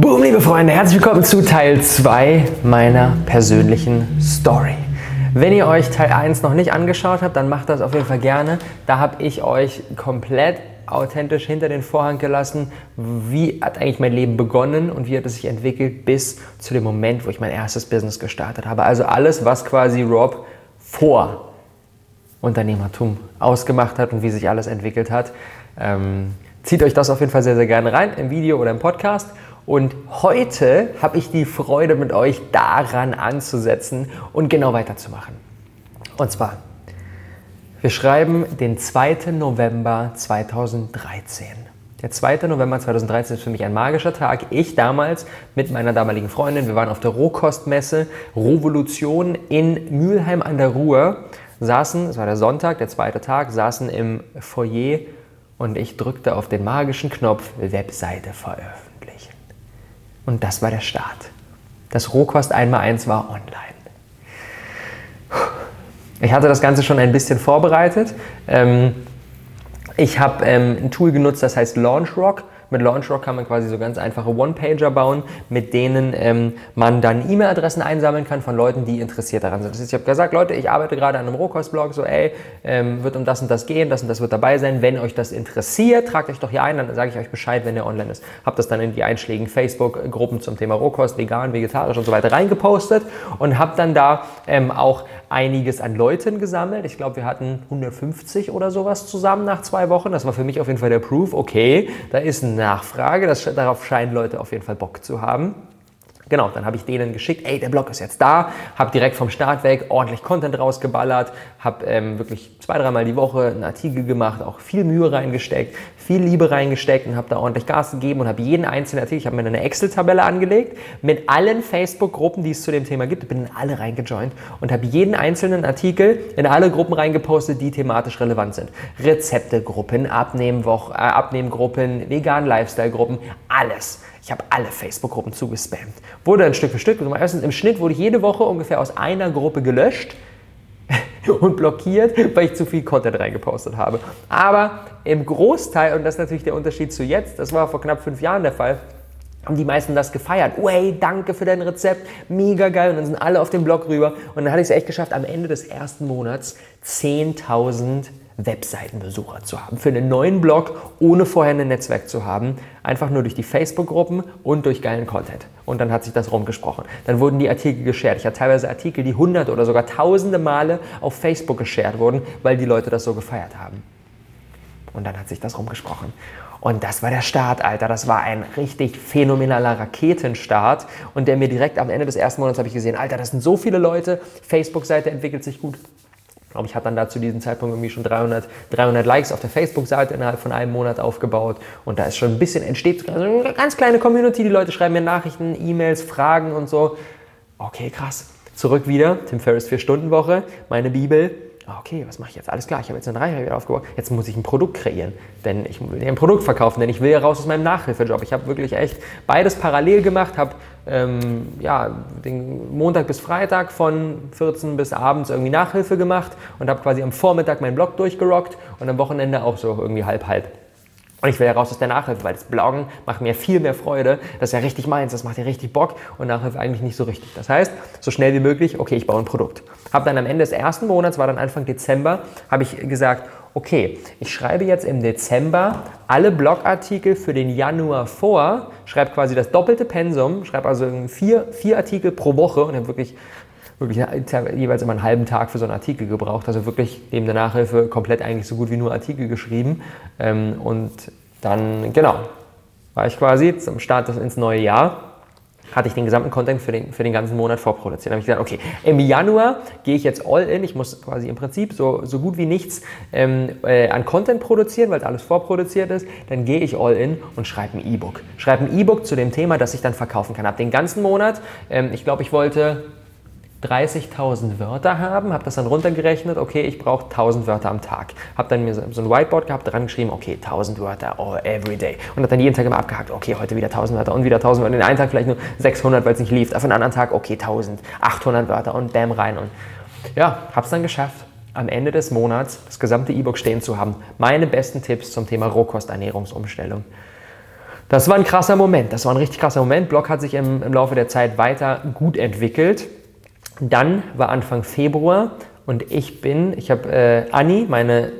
Boom, liebe Freunde, herzlich willkommen zu Teil 2 meiner persönlichen Story. Wenn ihr euch Teil 1 noch nicht angeschaut habt, dann macht das auf jeden Fall gerne. Da habe ich euch komplett authentisch hinter den Vorhang gelassen, wie hat eigentlich mein Leben begonnen und wie hat es sich entwickelt bis zu dem Moment, wo ich mein erstes Business gestartet habe. Also alles, was quasi Rob vor Unternehmertum ausgemacht hat und wie sich alles entwickelt hat. Ähm, zieht euch das auf jeden Fall sehr, sehr gerne rein im Video oder im Podcast. Und heute habe ich die Freude mit euch daran anzusetzen und genau weiterzumachen. Und zwar, wir schreiben den 2. November 2013. Der 2. November 2013 ist für mich ein magischer Tag. Ich damals mit meiner damaligen Freundin, wir waren auf der Rohkostmesse Revolution in Mülheim an der Ruhr, saßen, es war der Sonntag, der zweite Tag, saßen im Foyer und ich drückte auf den magischen Knopf Webseite veröffentlichen. Und das war der Start. Das Rohkost 1x1 war online. Ich hatte das Ganze schon ein bisschen vorbereitet. Ähm, ich habe ähm, ein Tool genutzt, das heißt LaunchRock. Mit LaunchRock kann man quasi so ganz einfache One-Pager bauen, mit denen ähm, man dann E-Mail-Adressen einsammeln kann von Leuten, die interessiert daran sind. Das heißt, ich habe gesagt, Leute, ich arbeite gerade an einem Rohkostblog, so ey, ähm, wird um das und das gehen, das und das wird dabei sein. Wenn euch das interessiert, tragt euch doch hier ein, dann sage ich euch Bescheid, wenn der online ist. Habe das dann in die einschlägigen Facebook-Gruppen zum Thema Rohkost, vegan, vegetarisch und so weiter reingepostet und habe dann da ähm, auch einiges an Leuten gesammelt. Ich glaube, wir hatten 150 oder sowas zusammen nach zwei Wochen. Das war für mich auf jeden Fall der Proof. Okay, da ist eine Nachfrage. Das, darauf scheinen Leute auf jeden Fall Bock zu haben. Genau, dann habe ich denen geschickt, ey, der Blog ist jetzt da, habe direkt vom Start weg ordentlich Content rausgeballert, habe ähm, wirklich zwei, dreimal die Woche einen Artikel gemacht, auch viel Mühe reingesteckt, viel Liebe reingesteckt und habe da ordentlich Gas gegeben und habe jeden einzelnen Artikel, ich habe mir eine Excel-Tabelle angelegt mit allen Facebook-Gruppen, die es zu dem Thema gibt, bin in alle reingejoint und habe jeden einzelnen Artikel in alle Gruppen reingepostet, die thematisch relevant sind. Rezeptegruppen, Abnehmwoch, äh, Abnehmgruppen, vegan Lifestyle-Gruppen, alles. Ich habe alle Facebook-Gruppen zugespammt. Wurde dann Stück für Stück. Im Schnitt wurde jede Woche ungefähr aus einer Gruppe gelöscht und blockiert, weil ich zu viel Content reingepostet habe. Aber im Großteil, und das ist natürlich der Unterschied zu jetzt, das war vor knapp fünf Jahren der Fall, haben die meisten das gefeiert. Way, danke für dein Rezept, mega geil. Und dann sind alle auf den Blog rüber. Und dann hatte ich es echt geschafft, am Ende des ersten Monats 10.000 Webseitenbesucher zu haben. Für einen neuen Blog, ohne vorher ein Netzwerk zu haben. Einfach nur durch die Facebook-Gruppen und durch geilen Content. Und dann hat sich das rumgesprochen. Dann wurden die Artikel geshared. Ich hatte teilweise Artikel, die hunderte oder sogar tausende Male auf Facebook geshared wurden, weil die Leute das so gefeiert haben. Und dann hat sich das rumgesprochen. Und das war der Start, Alter. Das war ein richtig phänomenaler Raketenstart. Und der mir direkt am Ende des ersten Monats habe ich gesehen, Alter, das sind so viele Leute. Facebook-Seite entwickelt sich gut glaube, ich hatte dann da zu diesem Zeitpunkt irgendwie schon 300, 300 Likes auf der Facebook-Seite innerhalb von einem Monat aufgebaut. Und da ist schon ein bisschen entsteht, also eine ganz kleine Community. Die Leute schreiben mir Nachrichten, E-Mails, Fragen und so. Okay, krass. Zurück wieder, Tim Ferriss 4-Stunden-Woche, meine Bibel, okay, was mache ich jetzt? Alles klar, ich habe jetzt eine Reichweite wieder aufgebaut. Jetzt muss ich ein Produkt kreieren, denn ich will ein Produkt verkaufen, denn ich will ja raus aus meinem Nachhilfejob. Ich habe wirklich echt beides parallel gemacht, habe ähm, ja, den Montag bis Freitag von 14 bis abends irgendwie Nachhilfe gemacht und habe quasi am Vormittag meinen Blog durchgerockt und am Wochenende auch so irgendwie halb-halb. Und ich will ja raus aus der Nachhilfe, weil das Bloggen macht mir viel mehr Freude. Das ist ja richtig meins, das macht ja richtig Bock und Nachhilfe eigentlich nicht so richtig. Das heißt, so schnell wie möglich, okay, ich baue ein Produkt. Habe dann am Ende des ersten Monats, war dann Anfang Dezember, habe ich gesagt, okay, ich schreibe jetzt im Dezember alle Blogartikel für den Januar vor, schreibe quasi das doppelte Pensum, schreibe also vier, vier Artikel pro Woche und habe wirklich wirklich jeweils immer einen halben Tag für so einen Artikel gebraucht. Also wirklich neben der Nachhilfe komplett eigentlich so gut wie nur Artikel geschrieben. Ähm, und dann, genau, war ich quasi zum Start ins neue Jahr hatte ich den gesamten Content für den, für den ganzen Monat vorproduziert. Dann habe ich gesagt, okay, im Januar gehe ich jetzt all in. Ich muss quasi im Prinzip so, so gut wie nichts ähm, äh, an Content produzieren, weil alles vorproduziert ist. Dann gehe ich all in und schreibe ein E-Book. Schreibe ein E-Book zu dem Thema, das ich dann verkaufen kann. Habe den ganzen Monat, ähm, ich glaube, ich wollte 30.000 Wörter haben, habe das dann runtergerechnet, okay, ich brauche 1.000 Wörter am Tag. Habe dann mir so ein Whiteboard gehabt, dran geschrieben, okay, 1.000 Wörter oh, every day. Und habe dann jeden Tag immer abgehakt, okay, heute wieder 1.000 Wörter und wieder 1.000 Wörter. Den einen Tag vielleicht nur 600, weil es nicht lief. Auf den anderen Tag, okay, 1.000, 800 Wörter und bam rein. Und ja, habe es dann geschafft, am Ende des Monats das gesamte E-Book stehen zu haben. Meine besten Tipps zum Thema Rohkosternährungsumstellung. Das war ein krasser Moment. Das war ein richtig krasser Moment. Blog hat sich im, im Laufe der Zeit weiter gut entwickelt. Dann war Anfang Februar und ich bin, ich habe äh, Anni, meine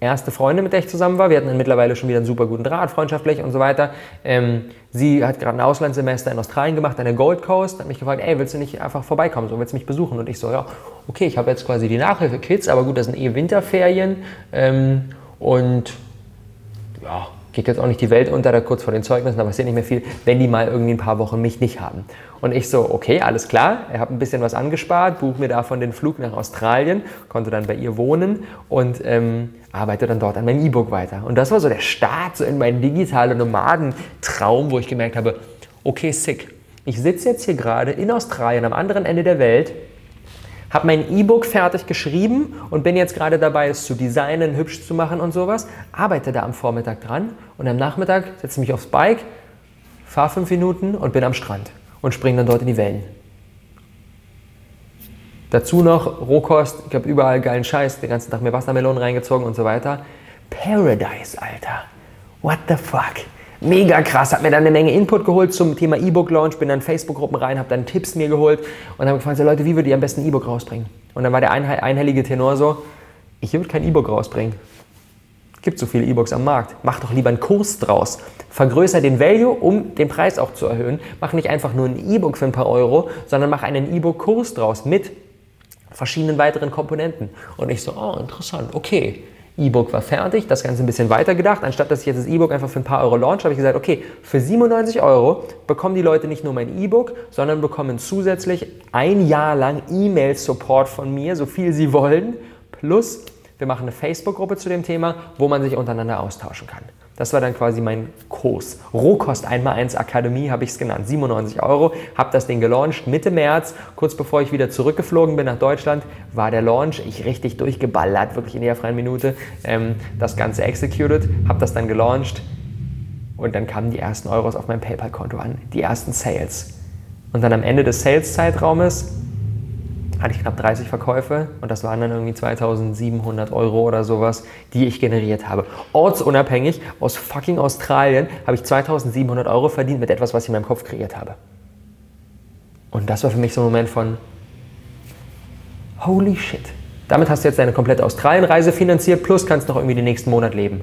erste Freundin, mit der ich zusammen war. Wir hatten mittlerweile schon wieder einen super guten Draht, freundschaftlich und so weiter. Ähm, sie hat gerade ein Auslandssemester in Australien gemacht, an der Gold Coast, hat mich gefragt, ey, willst du nicht einfach vorbeikommen, so willst du mich besuchen? Und ich so, ja, okay, ich habe jetzt quasi die Nachhilfe-Kids, aber gut, das sind eh Winterferien ähm, und ja, geht jetzt auch nicht die Welt unter, da kurz vor den Zeugnissen, da passiert nicht mehr viel, wenn die mal irgendwie ein paar Wochen mich nicht haben. Und ich so, okay, alles klar, ich habe ein bisschen was angespart, buche mir davon den Flug nach Australien, konnte dann bei ihr wohnen und ähm, arbeite dann dort an meinem E-Book weiter. Und das war so der Start so in meinen digitalen Nomadentraum, wo ich gemerkt habe, okay, sick. Ich sitze jetzt hier gerade in Australien am anderen Ende der Welt, habe mein E-Book fertig geschrieben und bin jetzt gerade dabei, es zu designen, hübsch zu machen und sowas. Arbeite da am Vormittag dran und am Nachmittag setze mich aufs Bike, fahre fünf Minuten und bin am Strand und springe dann dort in die Wellen. Dazu noch Rohkost, ich habe überall geilen Scheiß, den ganzen Tag mir Wassermelonen reingezogen und so weiter. Paradise, Alter. What the fuck? Mega krass, hat mir dann eine Menge Input geholt zum Thema E-Book-Launch, bin dann Facebook-Gruppen rein, habe dann Tipps mir geholt und habe gefragt, so, Leute, wie würdet ihr am besten E-Book rausbringen? Und dann war der einhellige Tenor so, ich würde kein E-Book rausbringen. Gibt so viele E-Books am Markt. Mach doch lieber einen Kurs draus. Vergrößer den Value, um den Preis auch zu erhöhen. Mach nicht einfach nur ein E-Book für ein paar Euro, sondern mach einen E-Book-Kurs draus mit verschiedenen weiteren Komponenten. Und ich so, oh, interessant, okay. E-Book war fertig, das Ganze ein bisschen weiter gedacht. Anstatt dass ich jetzt das E-Book einfach für ein paar Euro launch, habe ich gesagt, okay, für 97 Euro bekommen die Leute nicht nur mein E-Book, sondern bekommen zusätzlich ein Jahr lang E-Mail-Support von mir, so viel sie wollen. Plus, wir machen eine Facebook-Gruppe zu dem Thema, wo man sich untereinander austauschen kann. Das war dann quasi mein Kurs. Rohkost 1x1 Akademie habe ich es genannt. 97 Euro. Habe das Ding gelauncht Mitte März. Kurz bevor ich wieder zurückgeflogen bin nach Deutschland, war der Launch. Ich richtig durchgeballert, wirklich in der freien Minute. Ähm, das Ganze executed. Habe das dann gelauncht. Und dann kamen die ersten Euros auf mein PayPal-Konto an. Die ersten Sales. Und dann am Ende des Sales-Zeitraumes hatte ich knapp 30 Verkäufe und das waren dann irgendwie 2700 Euro oder sowas, die ich generiert habe. Ortsunabhängig aus fucking Australien habe ich 2700 Euro verdient mit etwas, was ich in meinem Kopf kreiert habe. Und das war für mich so ein Moment von Holy shit. Damit hast du jetzt deine komplette Australienreise finanziert, plus kannst noch irgendwie den nächsten Monat leben.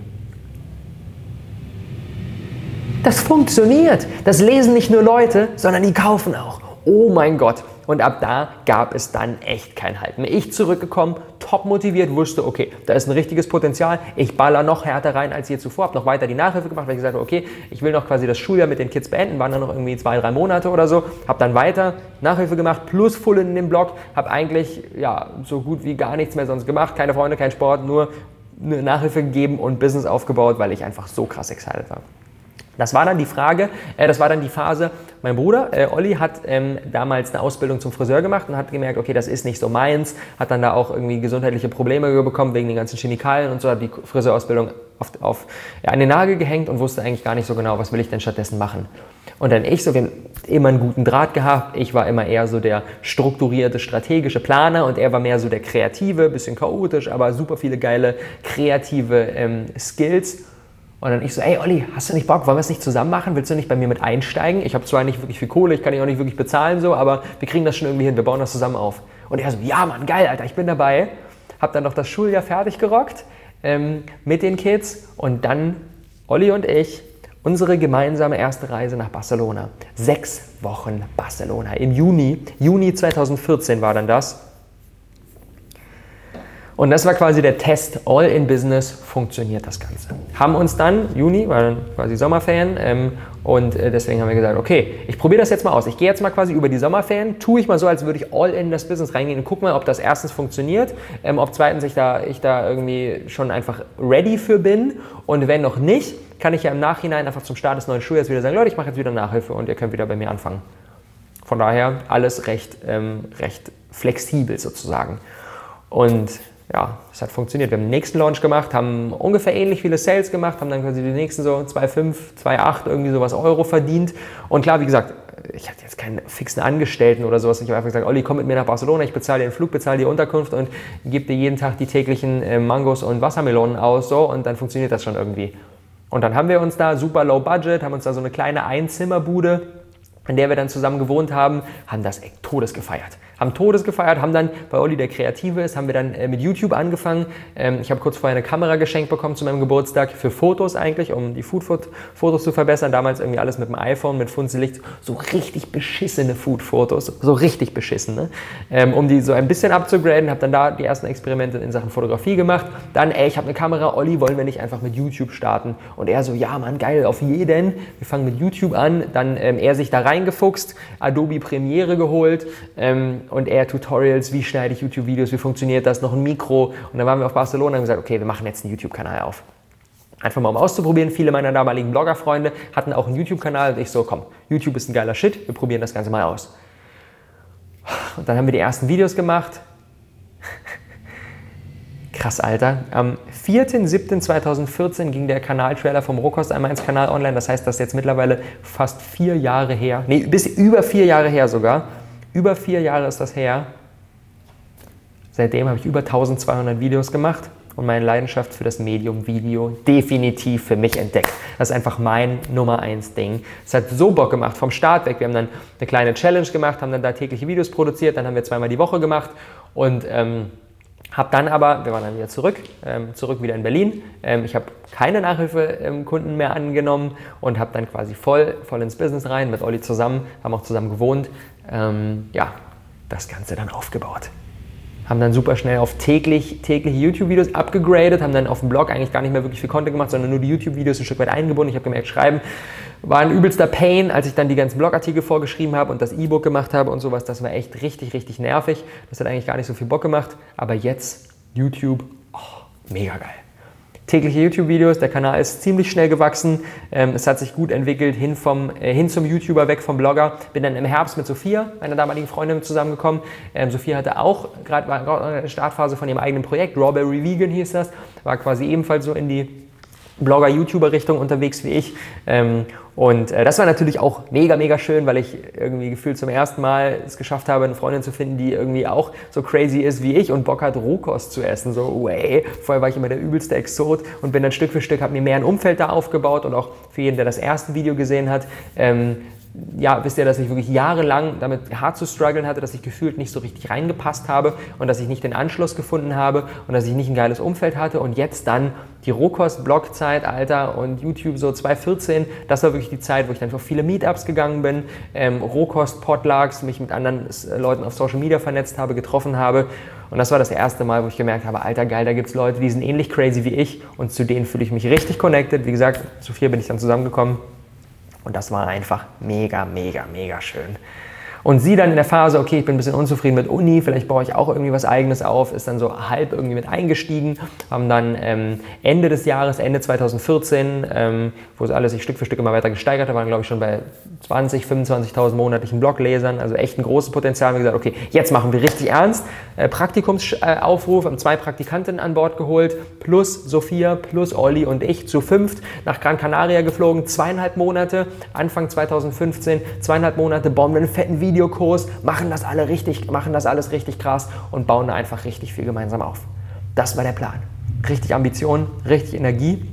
Das funktioniert. Das lesen nicht nur Leute, sondern die kaufen auch. Oh mein Gott. Und ab da gab es dann echt kein Halten. Ich zurückgekommen, top motiviert, wusste, okay, da ist ein richtiges Potenzial. Ich baller noch härter rein als je zuvor. Habe noch weiter die Nachhilfe gemacht, weil ich gesagt habe, okay, ich will noch quasi das Schuljahr mit den Kids beenden. Waren dann noch irgendwie zwei, drei Monate oder so. Habe dann weiter Nachhilfe gemacht, plus Full in dem Blog. Habe eigentlich ja so gut wie gar nichts mehr sonst gemacht. Keine Freunde, kein Sport, nur eine Nachhilfe gegeben und Business aufgebaut, weil ich einfach so krass excited war. Das war dann die Frage, äh, das war dann die Phase, mein Bruder, äh, Olli, hat ähm, damals eine Ausbildung zum Friseur gemacht und hat gemerkt, okay, das ist nicht so meins, hat dann da auch irgendwie gesundheitliche Probleme bekommen wegen den ganzen Chemikalien und so, hat die Friseurausbildung auf, auf, ja, an den Nagel gehängt und wusste eigentlich gar nicht so genau, was will ich denn stattdessen machen. Und dann ich so, wir haben immer einen guten Draht gehabt. Ich war immer eher so der strukturierte, strategische Planer und er war mehr so der kreative, bisschen chaotisch, aber super viele geile kreative ähm, Skills. Und dann ich so, ey Olli, hast du nicht Bock, wollen wir es nicht zusammen machen? Willst du nicht bei mir mit einsteigen? Ich habe zwar nicht wirklich viel Kohle, ich kann dich auch nicht wirklich bezahlen, so, aber wir kriegen das schon irgendwie hin, wir bauen das zusammen auf. Und er so, ja Mann, geil, Alter, ich bin dabei. Hab dann noch das Schuljahr fertig gerockt ähm, mit den Kids und dann Olli und ich unsere gemeinsame erste Reise nach Barcelona. Sechs Wochen Barcelona im Juni, Juni 2014 war dann das. Und das war quasi der Test, all in Business funktioniert das Ganze. Haben uns dann, Juni, war dann quasi Sommerferien ähm, und äh, deswegen haben wir gesagt, okay, ich probiere das jetzt mal aus. Ich gehe jetzt mal quasi über die Sommerferien, tue ich mal so, als würde ich all in das Business reingehen und gucke mal, ob das erstens funktioniert, ähm, ob zweitens ich da, ich da irgendwie schon einfach ready für bin und wenn noch nicht, kann ich ja im Nachhinein einfach zum Start des neuen Schuljahres wieder sagen, Leute, ich mache jetzt wieder Nachhilfe und ihr könnt wieder bei mir anfangen. Von daher alles recht, ähm, recht flexibel sozusagen. Und ja, es hat funktioniert. Wir haben den nächsten Launch gemacht, haben ungefähr ähnlich viele Sales gemacht, haben dann quasi die nächsten so 2,5, 2,8 irgendwie sowas Euro verdient. Und klar, wie gesagt, ich hatte jetzt keinen fixen Angestellten oder sowas. Ich habe einfach gesagt, Olli, komm mit mir nach Barcelona, ich bezahle dir den Flug, bezahle die Unterkunft und gebe dir jeden Tag die täglichen äh, Mangos und Wassermelonen aus, so, und dann funktioniert das schon irgendwie. Und dann haben wir uns da super low budget, haben uns da so eine kleine Einzimmerbude, in der wir dann zusammen gewohnt haben, haben das echt todes gefeiert haben Todes gefeiert, haben dann, weil Olli der Kreative ist, haben wir dann äh, mit YouTube angefangen. Ähm, ich habe kurz vorher eine Kamera geschenkt bekommen zu meinem Geburtstag für Fotos eigentlich, um die Food-Fotos zu verbessern. Damals irgendwie alles mit dem iPhone, mit Funzellicht, so richtig beschissene Food-Fotos, so richtig beschissene, ähm, um die so ein bisschen abzugraden. Habe dann da die ersten Experimente in Sachen Fotografie gemacht. Dann, ey, ich habe eine Kamera, Olli, wollen wir nicht einfach mit YouTube starten? Und er so, ja, Mann, geil, auf jeden. Wir fangen mit YouTube an. Dann ähm, er sich da reingefuchst, Adobe Premiere geholt. Ähm, und eher Tutorials, wie schneide ich YouTube-Videos, wie funktioniert das, noch ein Mikro. Und dann waren wir auf Barcelona und haben gesagt, okay, wir machen jetzt einen YouTube-Kanal auf. Einfach mal um auszuprobieren. Viele meiner damaligen Blogger-Freunde hatten auch einen YouTube-Kanal und ich so, komm, YouTube ist ein geiler Shit, wir probieren das Ganze mal aus. Und dann haben wir die ersten Videos gemacht. Krass, Alter. Am 4.7.2014 ging der Kanaltrailer vom Rohkost einmal ins Kanal online. Das heißt, das ist jetzt mittlerweile fast vier Jahre her. Nee, bis über vier Jahre her sogar. Über vier Jahre ist das her. Seitdem habe ich über 1200 Videos gemacht und meine Leidenschaft für das Medium Video definitiv für mich entdeckt. Das ist einfach mein Nummer eins Ding. Es hat so Bock gemacht vom Start weg. Wir haben dann eine kleine Challenge gemacht, haben dann da tägliche Videos produziert, dann haben wir zweimal die Woche gemacht und ähm, habe dann aber, wir waren dann wieder zurück, ähm, zurück wieder in Berlin. Ähm, ich habe keine Nachhilfekunden mehr angenommen und habe dann quasi voll, voll ins Business rein mit Olli zusammen, haben auch zusammen gewohnt. Ähm, ja, das Ganze dann aufgebaut. Haben dann super schnell auf täglich, tägliche YouTube-Videos abgegradet, haben dann auf dem Blog eigentlich gar nicht mehr wirklich viel Content gemacht, sondern nur die YouTube-Videos ein Stück weit eingebunden. Ich habe gemerkt, schreiben war ein übelster Pain, als ich dann die ganzen Blogartikel vorgeschrieben habe und das E-Book gemacht habe und sowas. Das war echt richtig, richtig nervig. Das hat eigentlich gar nicht so viel Bock gemacht. Aber jetzt YouTube, oh, mega geil. Tägliche YouTube-Videos, der Kanal ist ziemlich schnell gewachsen. Ähm, es hat sich gut entwickelt hin, vom, äh, hin zum YouTuber, weg vom Blogger. Bin dann im Herbst mit Sophia, meiner damaligen Freundin, zusammengekommen. Ähm, Sophia hatte auch gerade eine Startphase von ihrem eigenen Projekt, Rawberry Vegan hieß das. War quasi ebenfalls so in die Blogger-YouTuber-Richtung unterwegs wie ich. Ähm, und äh, das war natürlich auch mega, mega schön, weil ich irgendwie gefühlt zum ersten Mal es geschafft habe, eine Freundin zu finden, die irgendwie auch so crazy ist wie ich und Bock hat, Rohkost zu essen. So, way. Vorher war ich immer der übelste Exot und bin dann Stück für Stück, habe mir mehr ein Umfeld da aufgebaut und auch für jeden, der das erste Video gesehen hat, ähm, ja, wisst ihr, dass ich wirklich jahrelang damit hart zu strugglen hatte, dass ich gefühlt nicht so richtig reingepasst habe und dass ich nicht den Anschluss gefunden habe und dass ich nicht ein geiles Umfeld hatte. Und jetzt dann die Rohkost-Blogzeit, Alter, und YouTube so 2014, das war wirklich die Zeit, wo ich dann auf viele Meetups gegangen bin, ähm, Rohkost-Potlucks, mich mit anderen äh, Leuten auf Social Media vernetzt habe, getroffen habe. Und das war das erste Mal, wo ich gemerkt habe, alter geil, da gibt es Leute, die sind ähnlich crazy wie ich und zu denen fühle ich mich richtig connected. Wie gesagt, zu vier bin ich dann zusammengekommen und das war einfach mega, mega, mega schön. Und sie dann in der Phase, okay, ich bin ein bisschen unzufrieden mit Uni, vielleicht baue ich auch irgendwie was Eigenes auf, ist dann so halb irgendwie mit eingestiegen, haben dann ähm, Ende des Jahres, Ende 2014, ähm, wo es alles sich Stück für Stück immer weiter gesteigert hat, waren glaube ich schon bei 20, 25.000 monatlichen Bloglesern, also echt ein großes Potenzial. Wir gesagt, okay, jetzt machen wir richtig ernst. Äh, Praktikumsaufruf, haben zwei Praktikanten an Bord geholt, plus Sophia, plus Olli und ich zu fünft nach Gran Canaria geflogen, zweieinhalb Monate, Anfang 2015, zweieinhalb Monate, wir einen fetten Video Videokurs, machen das alle richtig, machen das alles richtig krass und bauen da einfach richtig viel gemeinsam auf. Das war der Plan. Richtig Ambition, richtig Energie.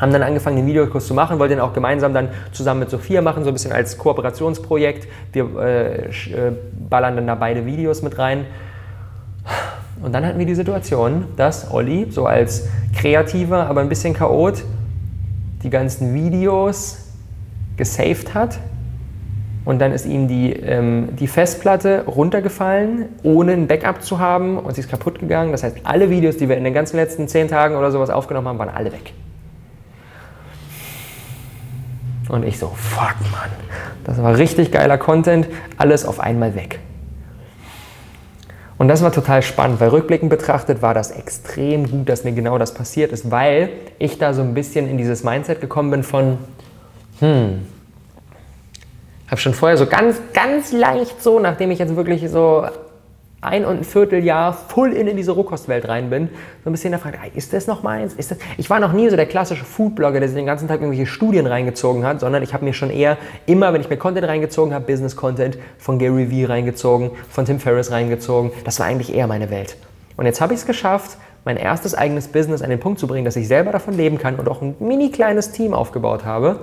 Haben dann angefangen, den Videokurs zu machen, wollten den auch gemeinsam dann zusammen mit Sophia machen, so ein bisschen als Kooperationsprojekt. Wir äh, äh, ballern dann da beide Videos mit rein. Und dann hatten wir die Situation, dass Olli, so als kreativer, aber ein bisschen chaot, die ganzen Videos gesaved hat, und dann ist ihm die, ähm, die Festplatte runtergefallen, ohne ein Backup zu haben und sie ist kaputt gegangen. Das heißt, alle Videos, die wir in den ganzen letzten zehn Tagen oder sowas aufgenommen haben, waren alle weg. Und ich so, fuck man, das war richtig geiler Content, alles auf einmal weg. Und das war total spannend, weil rückblickend betrachtet war das extrem gut, dass mir genau das passiert ist, weil ich da so ein bisschen in dieses Mindset gekommen bin von, hm, habe schon vorher so ganz, ganz leicht so, nachdem ich jetzt wirklich so ein und ein Vierteljahr full in, in diese Rohkostwelt rein bin, so ein bisschen gefragt, ist das noch meins? Ist das? Ich war noch nie so der klassische Foodblogger, der sich den ganzen Tag irgendwelche Studien reingezogen hat, sondern ich habe mir schon eher immer, wenn ich mir Content reingezogen habe, Business-Content von Gary Vee reingezogen, von Tim Ferriss reingezogen. Das war eigentlich eher meine Welt. Und jetzt habe ich es geschafft, mein erstes eigenes Business an den Punkt zu bringen, dass ich selber davon leben kann und auch ein mini kleines Team aufgebaut habe,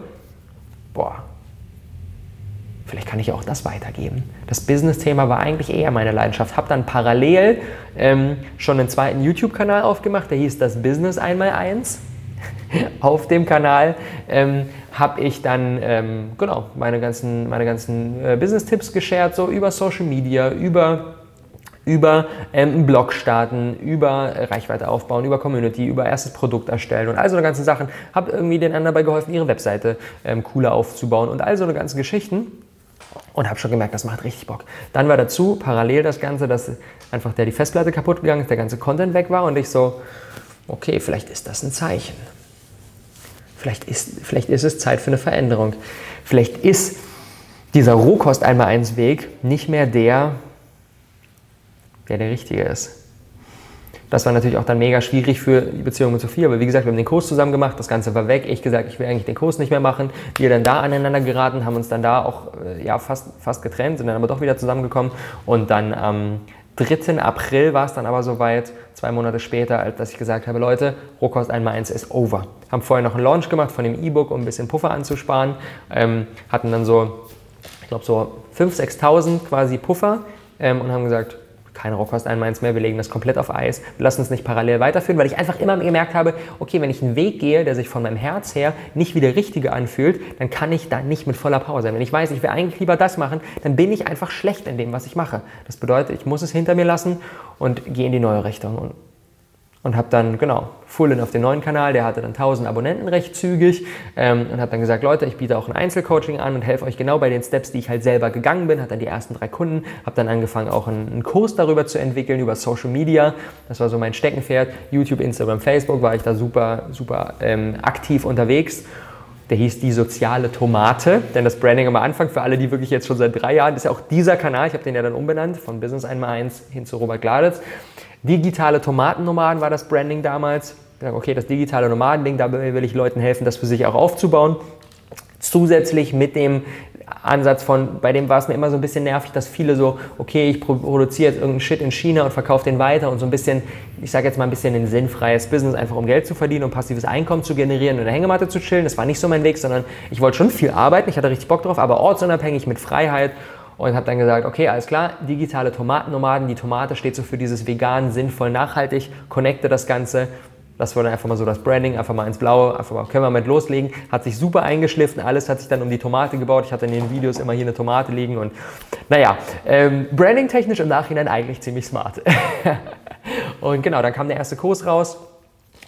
boah, vielleicht kann ich auch das weitergeben. Das Business-Thema war eigentlich eher meine Leidenschaft. Habe dann parallel ähm, schon einen zweiten YouTube-Kanal aufgemacht, der hieß das Business einmal eins. Auf dem Kanal ähm, habe ich dann ähm, genau meine ganzen, meine ganzen äh, Business-Tipps geshared, so über Social Media, über über ähm, einen Blog starten, über Reichweite aufbauen, über Community, über erstes Produkt erstellen und all so eine ganzen Sachen. Habe irgendwie den anderen dabei geholfen, ihre Webseite ähm, cooler aufzubauen und all so eine ganzen Geschichten. Und habe schon gemerkt, das macht richtig Bock. Dann war dazu parallel das Ganze, dass einfach der die Festplatte kaputt gegangen ist, der ganze Content weg war und ich so, okay, vielleicht ist das ein Zeichen. Vielleicht ist, vielleicht ist es Zeit für eine Veränderung. Vielleicht ist dieser Rohkost einmal eins Weg nicht mehr der, der der richtige ist. Das war natürlich auch dann mega schwierig für die Beziehung mit Sophia, aber wie gesagt, wir haben den Kurs zusammen gemacht, das Ganze war weg. Ich gesagt, ich will eigentlich den Kurs nicht mehr machen. Wir dann da aneinander geraten, haben uns dann da auch äh, ja, fast, fast getrennt, sind dann aber doch wieder zusammengekommen. Und dann am 3. April war es dann aber soweit, zwei Monate später, als dass ich gesagt habe, Leute, Rohkost 1 1 ist over. Haben vorher noch einen Launch gemacht von dem E-Book, um ein bisschen Puffer anzusparen. Ähm, hatten dann so, ich glaube so 5.000, 6.000 quasi Puffer ähm, und haben gesagt, keine Rohkost einmal mehr, wir legen das komplett auf Eis, wir lassen es nicht parallel weiterführen, weil ich einfach immer gemerkt habe, okay, wenn ich einen Weg gehe, der sich von meinem Herz her nicht wie der richtige anfühlt, dann kann ich da nicht mit voller Power sein. Wenn ich weiß, ich will eigentlich lieber das machen, dann bin ich einfach schlecht in dem, was ich mache. Das bedeutet, ich muss es hinter mir lassen und gehe in die neue Richtung. Und und habe dann, genau, Fullen auf den neuen Kanal, der hatte dann 1000 Abonnenten recht zügig ähm, und habe dann gesagt, Leute, ich biete auch ein Einzelcoaching an und helfe euch genau bei den Steps, die ich halt selber gegangen bin, hat dann die ersten drei Kunden, habe dann angefangen auch einen, einen, Kurs darüber zu entwickeln, über Social Media, das war so mein Steckenpferd, YouTube, Instagram, Facebook war ich da super, super ähm, aktiv unterwegs. Der hieß die soziale Tomate, denn das Branding am Anfang, für alle, die wirklich jetzt schon seit drei Jahren, ist ja auch dieser Kanal, ich habe den ja dann umbenannt, von Business 1x1 hin zu Robert Gladitz, Digitale Tomatennomaden war das Branding damals. Okay, das digitale Nomadending, da will ich Leuten helfen, das für sich auch aufzubauen. Zusätzlich mit dem Ansatz von, bei dem war es mir immer so ein bisschen nervig, dass viele so, okay, ich produziere jetzt irgendeinen Shit in China und verkaufe den weiter und so ein bisschen, ich sage jetzt mal ein bisschen ein sinnfreies Business, einfach um Geld zu verdienen und passives Einkommen zu generieren und in der Hängematte zu chillen. Das war nicht so mein Weg, sondern ich wollte schon viel arbeiten, ich hatte richtig Bock drauf, aber ortsunabhängig mit Freiheit und habe dann gesagt, okay, alles klar, digitale Tomatennomaden, die Tomate steht so für dieses vegan, sinnvoll, nachhaltig, connecte das Ganze. Das war dann einfach mal so das Branding, einfach mal ins Blaue, einfach mal, können wir mit loslegen. Hat sich super eingeschliffen, alles hat sich dann um die Tomate gebaut. Ich hatte in den Videos immer hier eine Tomate liegen und naja, ähm, Branding-technisch im Nachhinein eigentlich ziemlich smart. und genau, dann kam der erste Kurs raus,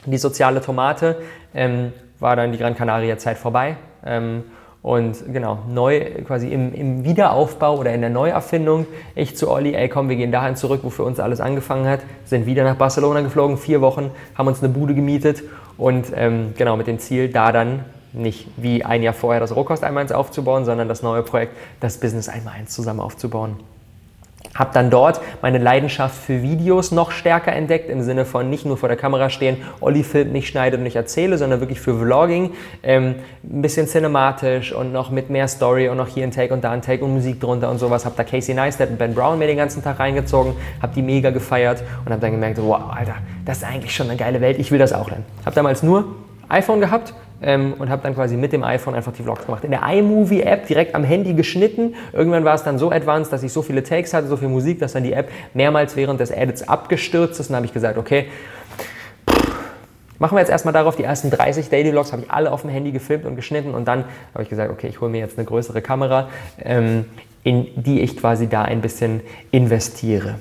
die soziale Tomate, ähm, war dann die Gran Canaria Zeit vorbei. Ähm, und genau, neu quasi im, im, Wiederaufbau oder in der Neuerfindung, ich zu Olli, ey komm, wir gehen dahin zurück, wo für uns alles angefangen hat, sind wieder nach Barcelona geflogen, vier Wochen, haben uns eine Bude gemietet. Und ähm, genau mit dem Ziel, da dann nicht wie ein Jahr vorher das Rohkost einmal eins aufzubauen, sondern das neue Projekt, das Business einmal eins zusammen aufzubauen. Habe dann dort meine Leidenschaft für Videos noch stärker entdeckt, im Sinne von nicht nur vor der Kamera stehen, Olli filmt, nicht schneidet und nicht erzähle, sondern wirklich für Vlogging, ähm, ein bisschen cinematisch und noch mit mehr Story und noch hier ein Take und da ein Take und Musik drunter und sowas. Habe da Casey Neistat und Ben Brown mir den ganzen Tag reingezogen, habe die mega gefeiert und habe dann gemerkt, wow, Alter, das ist eigentlich schon eine geile Welt, ich will das auch lernen. Habe damals nur iPhone gehabt, ähm, und habe dann quasi mit dem iPhone einfach die Vlogs gemacht. In der iMovie-App direkt am Handy geschnitten. Irgendwann war es dann so advanced, dass ich so viele Takes hatte, so viel Musik, dass dann die App mehrmals während des Edits abgestürzt ist. Und dann habe ich gesagt, okay, Machen wir jetzt erstmal darauf, die ersten 30 Daily Vlogs habe ich alle auf dem Handy gefilmt und geschnitten und dann habe ich gesagt, okay, ich hole mir jetzt eine größere Kamera, ähm, in die ich quasi da ein bisschen investiere.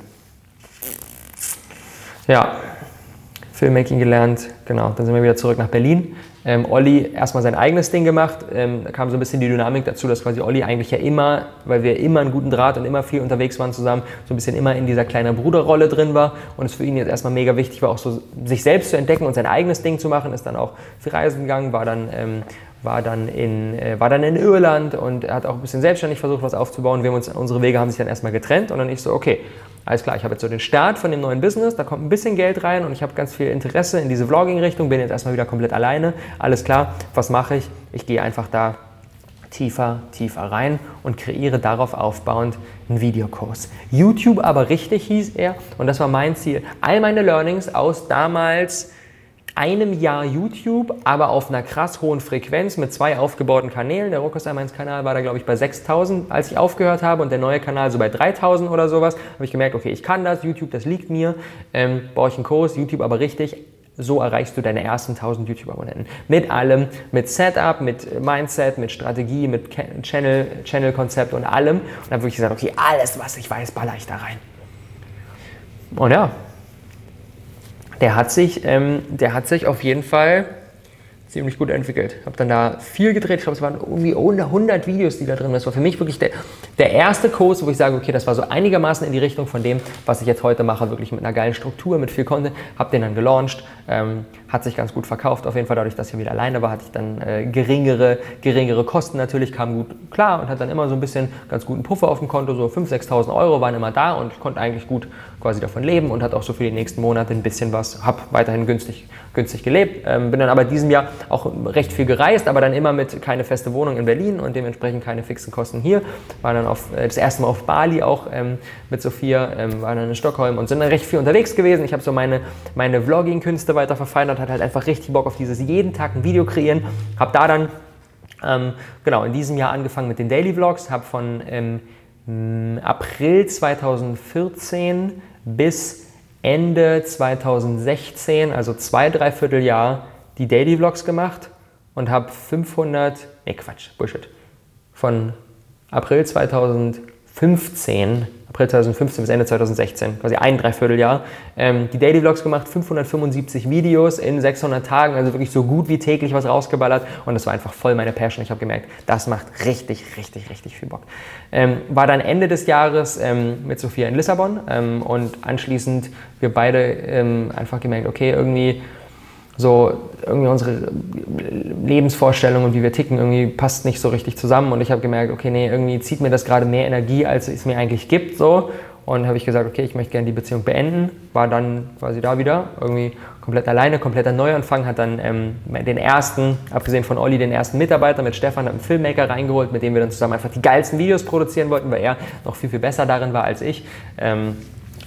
Ja, Filmmaking gelernt, genau, dann sind wir wieder zurück nach Berlin ähm, Olli erstmal sein eigenes Ding gemacht. Ähm, da kam so ein bisschen die Dynamik dazu, dass quasi Olli eigentlich ja immer, weil wir immer einen guten Draht und immer viel unterwegs waren zusammen, so ein bisschen immer in dieser kleinen Bruderrolle drin war und es für ihn jetzt erstmal mega wichtig war, auch so sich selbst zu entdecken und sein eigenes Ding zu machen, ist dann auch für Reisen gegangen, war dann ähm, war dann, in, äh, war dann in Irland und hat auch ein bisschen selbstständig versucht, was aufzubauen. Wir haben uns, unsere Wege haben sich dann erstmal getrennt und dann ich so, okay, alles klar, ich habe jetzt so den Start von dem neuen Business, da kommt ein bisschen Geld rein und ich habe ganz viel Interesse in diese Vlogging-Richtung, bin jetzt erstmal wieder komplett alleine. Alles klar, was mache ich? Ich gehe einfach da tiefer, tiefer rein und kreiere darauf aufbauend einen Videokurs. YouTube aber richtig hieß er und das war mein Ziel. All meine Learnings aus damals einem Jahr YouTube, aber auf einer krass hohen Frequenz mit zwei aufgebauten Kanälen. Der Rokus 1 Kanal war da, glaube ich, bei 6000, als ich aufgehört habe und der neue Kanal so bei 3000 oder sowas. Habe ich gemerkt, okay, ich kann das, YouTube, das liegt mir, ähm, baue ich einen Kurs, YouTube aber richtig. So erreichst du deine ersten 1000 YouTube-Abonnenten. Mit allem, mit Setup, mit Mindset, mit Strategie, mit Channel-Konzept Channel und allem. Und dann habe ich gesagt, okay, alles, was ich weiß, baller ich da rein. Und ja, der hat sich, ähm, der hat sich auf jeden Fall ziemlich gut entwickelt. Habe dann da viel gedreht. Ich glaube, es waren irgendwie 100 Videos, die da drin waren. Das war für mich wirklich der, der erste Kurs, wo ich sage, okay, das war so einigermaßen in die Richtung von dem, was ich jetzt heute mache, wirklich mit einer geilen Struktur, mit viel Content. Habe den dann gelauncht, ähm, hat sich ganz gut verkauft. Auf jeden Fall dadurch, dass ich wieder alleine war, hatte ich dann äh, geringere, geringere Kosten natürlich, kam gut klar und hat dann immer so ein bisschen ganz guten Puffer auf dem Konto. So 5.000, 6.000 Euro waren immer da und ich konnte eigentlich gut quasi davon leben und hat auch so für die nächsten Monate ein bisschen was, habe weiterhin günstig, günstig gelebt. Ähm, bin dann aber diesem Jahr auch recht viel gereist, aber dann immer mit keine feste Wohnung in Berlin und dementsprechend keine fixen Kosten hier. War dann auf, äh, das erste Mal auf Bali auch ähm, mit Sophia, ähm, war dann in Stockholm und sind dann recht viel unterwegs gewesen. Ich habe so meine, meine Vlogging-Künste weiter verfeinert, hat halt einfach richtig Bock auf dieses jeden Tag ein Video kreieren. Habe da dann ähm, genau in diesem Jahr angefangen mit den Daily Vlogs, habe von ähm, April 2014 bis Ende 2016, also zwei, dreiviertel Jahr, die Daily Vlogs gemacht und habe 500, nee Quatsch, Bullshit, von April 2015 April 2015 bis Ende 2016, quasi ein Dreivierteljahr, ähm, die Daily Vlogs gemacht, 575 Videos in 600 Tagen, also wirklich so gut wie täglich was rausgeballert und das war einfach voll meine Passion. Ich habe gemerkt, das macht richtig, richtig, richtig viel Bock. Ähm, war dann Ende des Jahres ähm, mit Sophia in Lissabon ähm, und anschließend wir beide ähm, einfach gemerkt, okay, irgendwie so irgendwie unsere Lebensvorstellung und wie wir ticken irgendwie passt nicht so richtig zusammen. Und ich habe gemerkt, okay, nee, irgendwie zieht mir das gerade mehr Energie, als es mir eigentlich gibt, so. Und habe ich gesagt, okay, ich möchte gerne die Beziehung beenden, war dann quasi da wieder, irgendwie komplett alleine, kompletter Neuanfang, hat dann ähm, den ersten, abgesehen von Olli, den ersten Mitarbeiter mit Stefan, einen Filmmaker reingeholt, mit dem wir dann zusammen einfach die geilsten Videos produzieren wollten, weil er noch viel, viel besser darin war als ich. Ähm,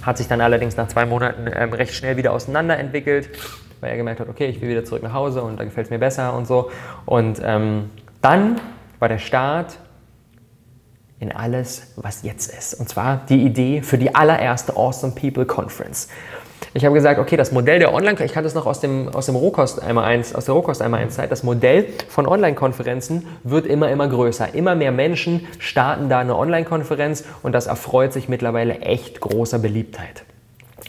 hat sich dann allerdings nach zwei Monaten ähm, recht schnell wieder auseinanderentwickelt weil er gemerkt hat, okay, ich will wieder zurück nach Hause und da gefällt es mir besser und so. Und ähm, dann war der Start in alles, was jetzt ist. Und zwar die Idee für die allererste Awesome People Conference. Ich habe gesagt, okay, das Modell der Online, ich kannte es noch aus dem, aus dem Rohkost einmal eins, aus der Rohkost einmal eins Zeit, das Modell von Online-Konferenzen wird immer, immer größer. Immer mehr Menschen starten da eine Online-Konferenz und das erfreut sich mittlerweile echt großer Beliebtheit.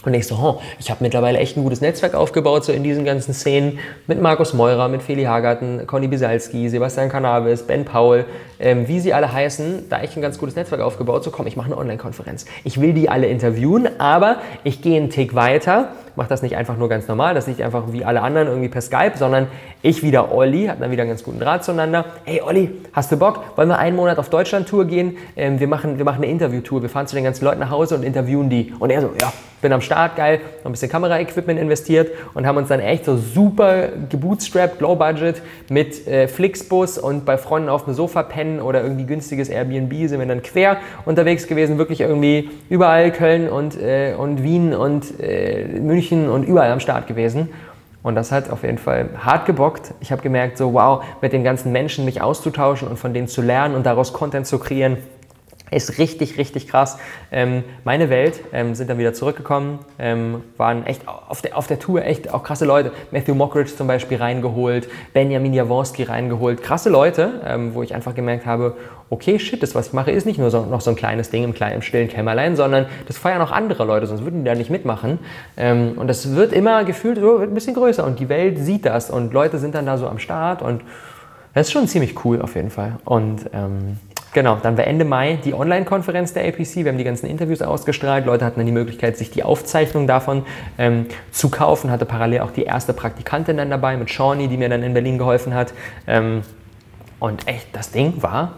Und ich so, oh, ich habe mittlerweile echt ein gutes Netzwerk aufgebaut, so in diesen ganzen Szenen mit Markus Meurer, mit Feli Hagarten, Conny Bisalski, Sebastian Cannabis, Ben Paul, ähm, wie sie alle heißen, da echt ein ganz gutes Netzwerk aufgebaut. So, komm, ich mache eine Online-Konferenz. Ich will die alle interviewen, aber ich gehe einen Tick weiter, mache das nicht einfach nur ganz normal, das nicht einfach wie alle anderen irgendwie per Skype, sondern ich wieder Olli, hat dann wieder einen ganz guten Draht zueinander. Hey Olli, hast du Bock? Wollen wir einen Monat auf Deutschland-Tour gehen? Ähm, wir, machen, wir machen eine Interview-Tour. Wir fahren zu den ganzen Leuten nach Hause und interviewen die. Und er so, ja, bin am Start, geil, noch ein bisschen Kameraequipment investiert und haben uns dann echt so super gebootstrapped, low budget mit äh, Flixbus und bei Freunden auf dem Sofa pennen oder irgendwie günstiges Airbnb sind wir dann quer unterwegs gewesen, wirklich irgendwie überall Köln und, äh, und Wien und äh, München und überall am Start gewesen. Und das hat auf jeden Fall hart gebockt. Ich habe gemerkt, so wow, mit den ganzen Menschen mich auszutauschen und von denen zu lernen und daraus Content zu kreieren, ist richtig, richtig krass. Ähm, meine Welt ähm, sind dann wieder zurückgekommen, ähm, waren echt auf der, auf der Tour echt auch krasse Leute. Matthew Mockridge zum Beispiel reingeholt, Benjamin Jaworski reingeholt. Krasse Leute, ähm, wo ich einfach gemerkt habe, okay, shit, das, was ich mache, ist nicht nur so, noch so ein kleines Ding im kleinen, im stillen Kämmerlein, sondern das feiern auch andere Leute, sonst würden die da nicht mitmachen. Ähm, und das wird immer gefühlt so, ein bisschen größer und die Welt sieht das und Leute sind dann da so am Start und das ist schon ziemlich cool auf jeden Fall. Und ähm, Genau, dann war Ende Mai die Online-Konferenz der APC. Wir haben die ganzen Interviews ausgestrahlt. Leute hatten dann die Möglichkeit, sich die Aufzeichnung davon ähm, zu kaufen. Hatte parallel auch die erste Praktikantin dann dabei mit Shawnee, die mir dann in Berlin geholfen hat. Ähm, und echt, das Ding war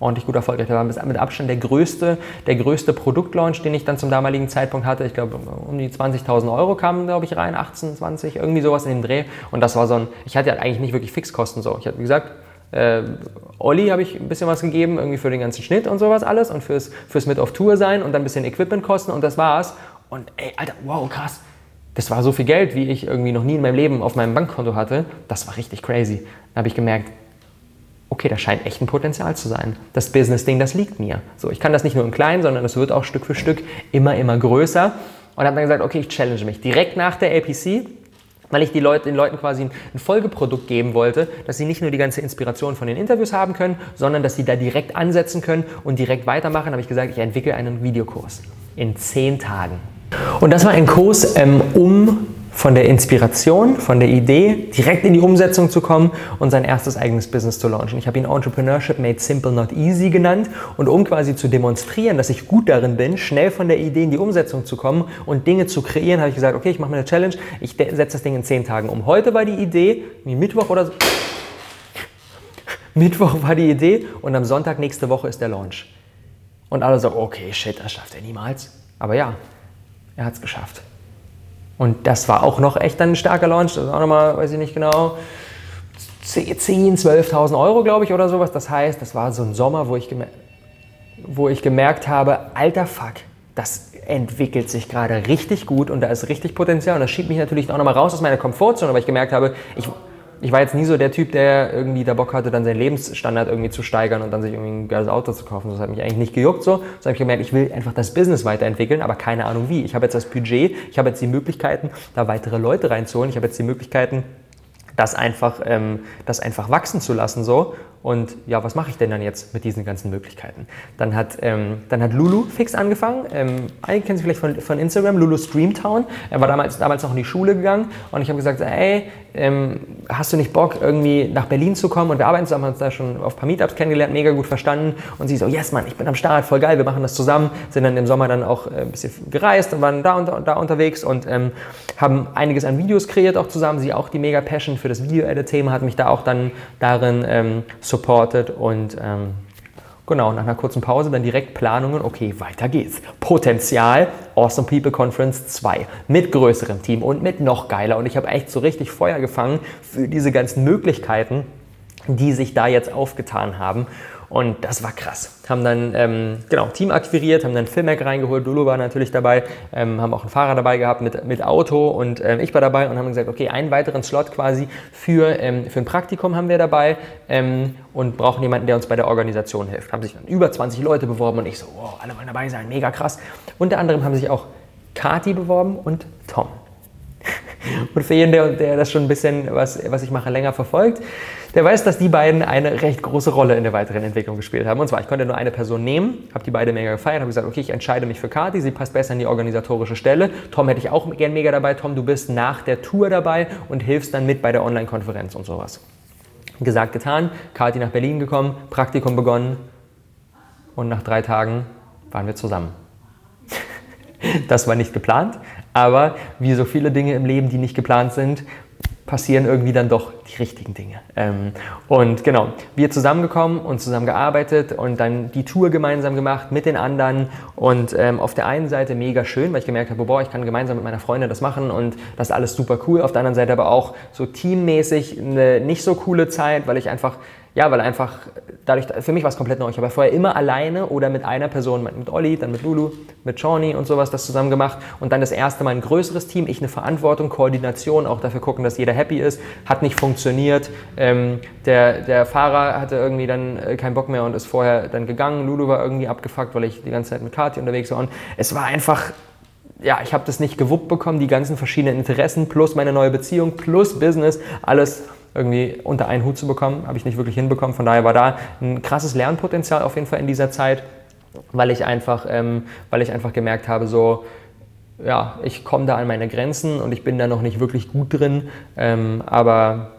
ordentlich gut erfolgreich. Das war mit Abstand der größte, der größte Produktlaunch, den ich dann zum damaligen Zeitpunkt hatte. Ich glaube, um die 20.000 Euro kamen, glaube ich, rein, 18, 20, irgendwie sowas in dem Dreh. Und das war so ein, ich hatte ja eigentlich nicht wirklich Fixkosten so. Ich hatte, wie gesagt, Äh, Olli habe ich ein bisschen was gegeben, irgendwie für den ganzen Schnitt und sowas alles und fürs, fürs mit auf Tour sein und dann ein bisschen Equipmentkosten und das war's. Und ey, Alter, wow, krass. Das war so viel Geld, wie ich irgendwie noch nie in meinem Leben auf meinem Bankkonto hatte. Das war richtig crazy. Dann habe ich gemerkt, okay, da scheint echt ein Potenzial zu sein. Das Business-Ding, das liegt mir. So, ich kann das nicht nur im Kleinen, sondern es wird auch Stück für Stück immer, immer größer. Und habe dann gesagt, okay, ich challenge mich. Direkt nach der APC weil ich Leute, den Leuten quasi ein, Folgeprodukt geben wollte, dass sie nicht nur die ganze Inspiration von den Interviews haben können, sondern dass sie da direkt ansetzen können und direkt weitermachen, habe ich gesagt, ich entwickle einen Videokurs in zehn Tagen. Und das war ein Kurs, ähm, um von der Inspiration, von der Idee direkt in die Umsetzung zu kommen und sein erstes eigenes Business zu launchen. Ich habe ihn Entrepreneurship Made Simple Not Easy genannt und um quasi zu demonstrieren, dass ich gut darin bin, schnell von der Idee in die Umsetzung zu kommen und Dinge zu kreieren, habe ich gesagt, okay, ich mache mir eine Challenge, ich setze das Ding in zehn Tagen um. Heute war die Idee, wie Mittwoch oder so, Mittwoch war die Idee und am Sonntag nächste Woche ist der Launch. Und alle so, okay, shit, das schafft er niemals. Aber ja, er hat es geschafft. Und das war auch noch echt ein starker Launch. Das war auch nochmal, weiß ich nicht genau, 10, 12.000 Euro, glaube ich, oder sowas. Das heißt, das war so ein Sommer, wo ich, wo ich gemerkt habe, alter Fuck, das entwickelt sich gerade richtig gut und da ist richtig Potenzial. Und das schiebt mich natürlich auch nochmal raus aus meiner Komfortzone, weil ich gemerkt habe, ich, ich war jetzt nie so der Typ, der irgendwie da Bock hatte, dann seinen Lebensstandard irgendwie zu steigern und dann sich irgendwie ein geiles Auto zu kaufen. Das hat mich eigentlich nicht gejuckt so. Sondern habe ich gemerkt, ich will einfach das Business weiterentwickeln, aber keine Ahnung wie. Ich habe jetzt das Budget, ich habe jetzt die Möglichkeiten, da weitere Leute reinzuholen. Ich habe jetzt die Möglichkeiten, das einfach, ähm, das einfach wachsen zu lassen so. Und ja, was mache ich denn dann jetzt mit diesen ganzen Möglichkeiten? Dann hat, ähm, dann hat Lulu fix angefangen. Ähm, einige kennen Sie vielleicht von, von Instagram, Lulu Streamtown. Er war damals, damals noch in die Schule gegangen und ich habe gesagt, ey, ähm, hast du nicht Bock, irgendwie nach Berlin zu kommen? Und wir arbeiten zusammen, haben uns da schon auf ein paar Meetups kennengelernt, mega gut verstanden. Und sie so, yes, Mann, ich bin am Start, voll geil, wir machen das zusammen. Sind dann im Sommer dann auch äh, ein bisschen gereist und waren da und da, unterwegs und ähm, haben einiges an Videos kreiert auch zusammen. Sie auch die mega Passion für das Video-Edit-Thema, hat mich da auch dann darin ähm, supportet und ähm, genau, nach einer kurzen Pause dann direkt Planungen, okay, weiter geht's. Potenzial, Awesome People Conference 2 mit größerem Team und mit noch geiler. Und ich habe echt so richtig Feuer gefangen für diese ganzen Möglichkeiten, die sich da jetzt aufgetan haben und das war krass. Haben dann ähm, genau, Team akquiriert, haben dann Filmac reingeholt, Lulu war natürlich dabei, ähm, haben auch einen Fahrer dabei gehabt mit, mit Auto und ähm, ich war dabei und haben gesagt, okay, einen weiteren Slot quasi für, ähm, für ein Praktikum haben wir dabei ähm, und brauchen jemanden, der uns bei der Organisation hilft. Haben sich dann über 20 Leute beworben und ich so, wow, alle wollen dabei sein, mega krass. Unter anderem haben sich auch Kati beworben und Tom. Und für jeden, der, der das schon ein bisschen, was, was ich mache, länger verfolgt, der weiß, dass die beiden eine recht große Rolle in der weiteren Entwicklung gespielt haben. Und zwar, ich konnte nur eine Person nehmen, habe die beide mega gefeiert, habe gesagt, okay, ich entscheide mich für Kati, sie passt besser in die organisatorische Stelle. Tom hätte ich auch gern mega dabei. Tom, du bist nach der Tour dabei und hilfst dann mit bei der Online-Konferenz und sowas. Gesagt, getan, Kati nach Berlin gekommen, Praktikum begonnen und nach drei Tagen waren wir zusammen. Das war nicht geplant, aber wie so viele Dinge im Leben, die nicht geplant sind, passieren irgendwie dann doch die richtigen Dinge. Ähm, und genau, wir zusammengekommen und zusammengearbeitet und dann die Tour gemeinsam gemacht mit den anderen und ähm, auf der einen Seite mega schön, weil ich gemerkt habe, boah, ich kann gemeinsam mit meiner Freundin das machen und das ist alles super cool. Auf der anderen Seite aber auch so teammäßig eine nicht so coole Zeit, weil ich einfach ja, weil einfach dadurch, für mich war es komplett neu. Ich habe ja vorher immer alleine oder mit einer Person, mit Olli, dann mit Lulu, mit Shawnee und sowas das zusammen gemacht und dann das erste Mal ein größeres Team, ich eine Verantwortung, Koordination, auch dafür gucken, dass jeder happy ist, hat nicht funktioniert. Ähm, der, der Fahrer hatte irgendwie dann äh, keinen Bock mehr und ist vorher dann gegangen. Lulu war irgendwie abgefuckt, weil ich die ganze Zeit mit Kathi unterwegs war und es war einfach ja, ich habe das nicht gewuppt bekommen, die ganzen verschiedenen Interessen plus meine neue Beziehung plus Business, alles irgendwie unter einen Hut zu bekommen, habe ich nicht wirklich hinbekommen. Von daher war da ein krasses Lernpotenzial auf jeden Fall in dieser Zeit, weil ich einfach, ähm, weil ich einfach gemerkt habe, so, ja, ich komme da an meine Grenzen und ich bin da noch nicht wirklich gut drin, ähm, aber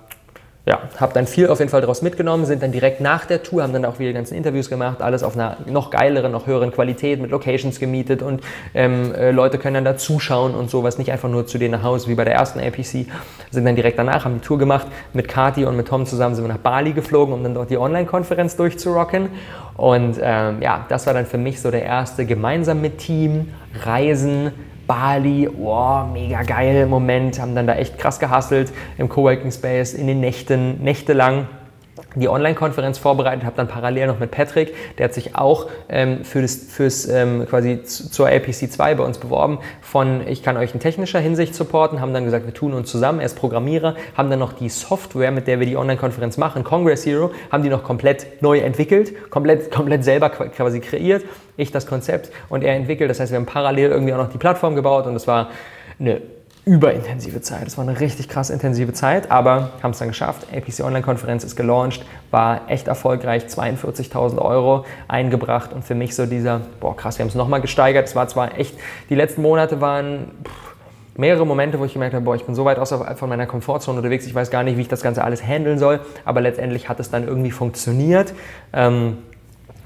ja, habe dann viel auf jeden Fall daraus mitgenommen, sind dann direkt nach der Tour, haben dann auch wieder die ganzen Interviews gemacht, alles auf einer noch geileren, noch höheren Qualität, mit Locations gemietet und ähm, äh, Leute können dann da zuschauen und sowas, nicht einfach nur zu denen nach Hause wie bei der ersten APC, sind dann direkt danach, haben die Tour gemacht, mit Kati und mit Tom zusammen sind wir nach Bali geflogen, um dann dort die Online-Konferenz durchzurocken. Und ähm, ja, das war dann für mich so der erste gemeinsam mit Team, Reisen, Bali, oh, mega geil Moment, haben dann da echt krass gehustelt im Coworking Space in den Nächten, nächtelang. Die Online-Konferenz vorbereitet, habe dann parallel noch mit Patrick, der hat sich auch ähm, für das, fürs ähm, quasi zur APC 2 bei uns beworben, von ich kann euch in technischer Hinsicht supporten, haben dann gesagt, wir tun uns zusammen, er ist Programmierer, haben dann noch die Software, mit der wir die Online-Konferenz machen, Congress Hero, haben die noch komplett neu entwickelt, komplett, komplett selber quasi kreiert, ich das Konzept und er entwickelt, das heißt, wir haben parallel irgendwie auch noch die Plattform gebaut und es war eine überintensive Zeit. Das war eine richtig krass intensive Zeit, aber haben es dann geschafft. APC Online-Konferenz ist gelauncht, war echt erfolgreich, 42.000 Euro eingebracht und für mich so dieser, boah krass, wir haben es nochmal gesteigert. Es war zwar echt, die letzten Monate waren pff, mehrere Momente, wo ich gemerkt habe, boah, ich bin so weit außerhalb von meiner Komfortzone unterwegs, ich weiß gar nicht, wie ich das Ganze alles handeln soll, aber letztendlich hat es dann irgendwie funktioniert ähm,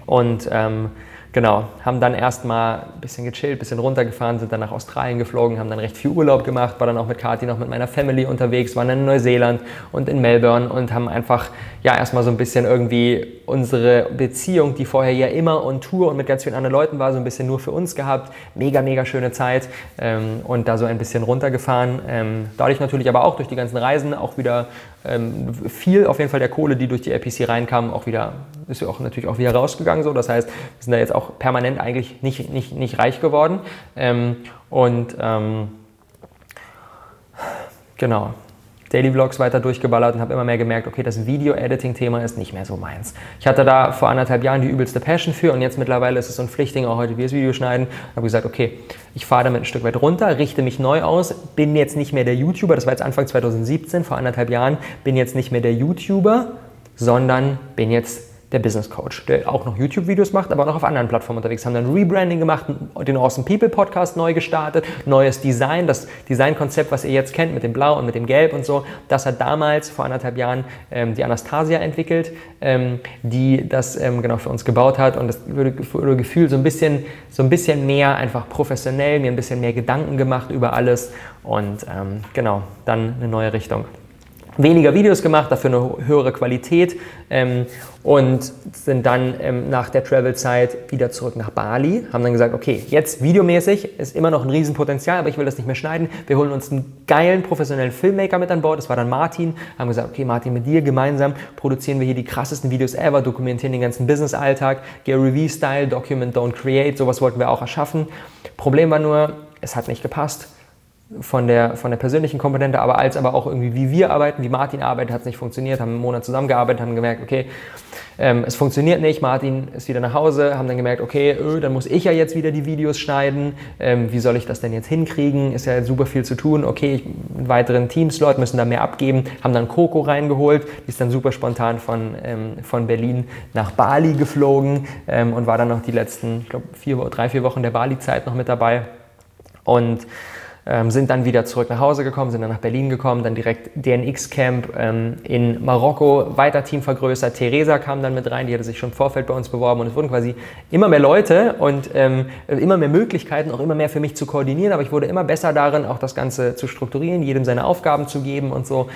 und ähm, Genau, haben dann erstmal ein bisschen gechillt, ein bisschen runtergefahren, sind dann nach Australien geflogen, haben dann recht viel Urlaub gemacht, war dann auch mit Kathi noch mit meiner Family unterwegs, waren dann in Neuseeland und in Melbourne und haben einfach ja erstmal so ein bisschen irgendwie unsere Beziehung, die vorher ja immer on Tour und mit ganz vielen anderen Leuten war, so ein bisschen nur für uns gehabt. Mega, mega schöne Zeit ähm, und da so ein bisschen runtergefahren. Ähm, dadurch natürlich aber auch durch die ganzen Reisen auch wieder viel auf jeden Fall der Kohle, die durch die RPC reinkam, auch wieder, ist ja auch natürlich auch wieder rausgegangen so. Das heißt, wir sind da jetzt auch permanent eigentlich nicht, nicht, nicht reich geworden. Ähm, und ähm, genau, Daily Vlogs weiter durchgeballert und habe immer mehr gemerkt, okay, das Video-Editing-Thema ist nicht mehr so meins. Ich hatte da vor anderthalb Jahren die übelste Passion für und jetzt mittlerweile ist es so ein Pflichtding, auch heute wie das Video schneiden. habe gesagt, okay, ich fahre damit ein Stück weit runter, richte mich neu aus, bin jetzt nicht mehr der YouTuber, das war jetzt Anfang 2017, vor anderthalb Jahren, bin jetzt nicht mehr der YouTuber, sondern bin jetzt der Business Coach, der auch noch YouTube-Videos macht, aber auch noch auf anderen Plattformen unterwegs. Haben dann Rebranding gemacht, den Awesome People Podcast neu gestartet, neues Design, das Designkonzept, was ihr jetzt kennt mit dem Blau und mit dem Gelb und so, das hat damals vor anderthalb Jahren ähm, die Anastasia entwickelt, ähm, die das ähm, genau für uns gebaut hat. Und das würde, würde Gefühl so ein bisschen, so ein bisschen mehr einfach professionell, mir ein bisschen mehr Gedanken gemacht über alles. Und ähm, genau, dann eine neue Richtung weniger Videos gemacht, dafür eine höhere Qualität ähm, und sind dann ähm, nach der Travel-Zeit wieder zurück nach Bali, haben dann gesagt, okay, jetzt videomäßig ist immer noch ein Riesenpotenzial, aber ich will das nicht mehr schneiden. Wir holen uns einen geilen professionellen Filmmaker mit an Bord, das war dann Martin, haben gesagt, okay Martin, mit dir gemeinsam produzieren wir hier die krassesten Videos ever, dokumentieren den ganzen Business-Alltag, Gary Vee-Style, Document, Don't Create, sowas wollten wir auch erschaffen. Problem war nur, es hat nicht gepasst von der, von der persönlichen Komponente, aber als aber auch irgendwie, wie wir arbeiten, wie Martin arbeitet, hat es nicht funktioniert, haben einen Monat zusammengearbeitet, haben gemerkt, okay, ähm, es funktioniert nicht, Martin ist wieder nach Hause, haben dann gemerkt, okay, öh, dann muss ich ja jetzt wieder die Videos schneiden, ähm, wie soll ich das denn jetzt hinkriegen, ist ja super viel zu tun, okay, ich, weiteren Teamslot müssen da mehr abgeben, haben dann Coco reingeholt, die ist dann super spontan von, ähm, von Berlin nach Bali geflogen ähm, und war dann noch die letzten, ich glaube, vier, drei, vier Wochen der Bali-Zeit noch mit dabei. Und ähm, sind dann wieder zurück nach Hause gekommen, sind dann nach Berlin gekommen, dann direkt DNX-Camp ähm, in Marokko, weiter Team vergrößert. Theresa kam dann mit rein, die hatte sich schon im Vorfeld bei uns beworben und es wurden quasi immer mehr Leute und ähm, immer mehr Möglichkeiten, auch immer mehr für mich zu koordinieren, aber ich wurde immer besser darin, auch das Ganze zu strukturieren, jedem seine Aufgaben zu geben und so.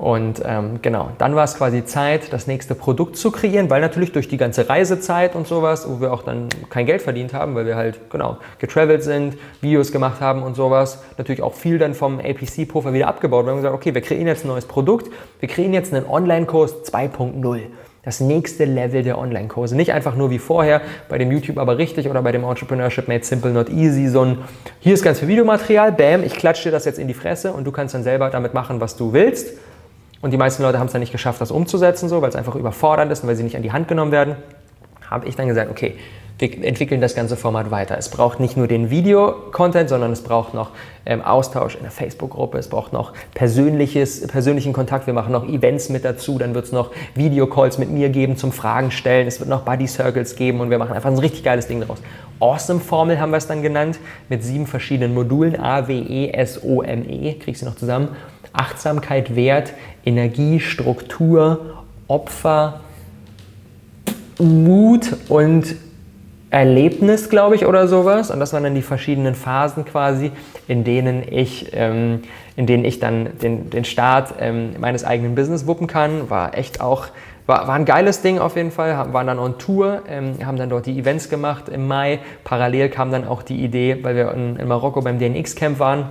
Und ähm, genau, dann war es quasi Zeit, das nächste Produkt zu kreieren, weil natürlich durch die ganze Reisezeit und sowas, wo wir auch dann kein Geld verdient haben, weil wir halt genau getravelt sind, Videos gemacht haben und sowas, natürlich auch viel dann vom APC-Puffer wieder abgebaut. Wir haben gesagt, okay, wir kreieren jetzt ein neues Produkt, wir kreieren jetzt einen Online-Kurs 2.0 das nächste Level der Online-Kurse. Nicht einfach nur wie vorher bei dem YouTube aber richtig oder bei dem Entrepreneurship Made Simple Not Easy, so ein, hier ist ganz viel Videomaterial, bam, ich klatsche dir das jetzt in die Fresse und du kannst dann selber damit machen, was du willst und die meisten Leute haben es dann nicht geschafft, das umzusetzen, so, weil es einfach überfordernd ist und weil sie nicht an die Hand genommen werden, habe ich dann gesagt, okay, wir entwickeln das ganze Format weiter. Es braucht nicht nur den Video-Content, sondern es braucht noch ähm, Austausch in der Facebook-Gruppe, es braucht noch persönliches, persönlichen Kontakt, wir machen noch Events mit dazu, dann wird es noch Videocalls mit mir geben zum Fragen stellen, es wird noch Buddy Circles geben und wir machen einfach ein richtig geiles Ding daraus. Awesome-Formel haben wir es dann genannt, mit sieben verschiedenen Modulen, A, W, E, S, O, M, E, kriegst du noch zusammen. Achtsamkeit, Wert, Energie, Struktur, Opfer, Mut und Erlebnis, glaube ich, oder sowas. Und das waren dann die verschiedenen Phasen quasi, in denen ich, ähm, in denen ich dann den, den Start ähm, meines eigenen Business wuppen kann. War echt auch, war, war ein geiles Ding auf jeden Fall. Waren dann on Tour, ähm, haben dann dort die Events gemacht im Mai. Parallel kam dann auch die Idee, weil wir in, in Marokko beim DNX-Camp waren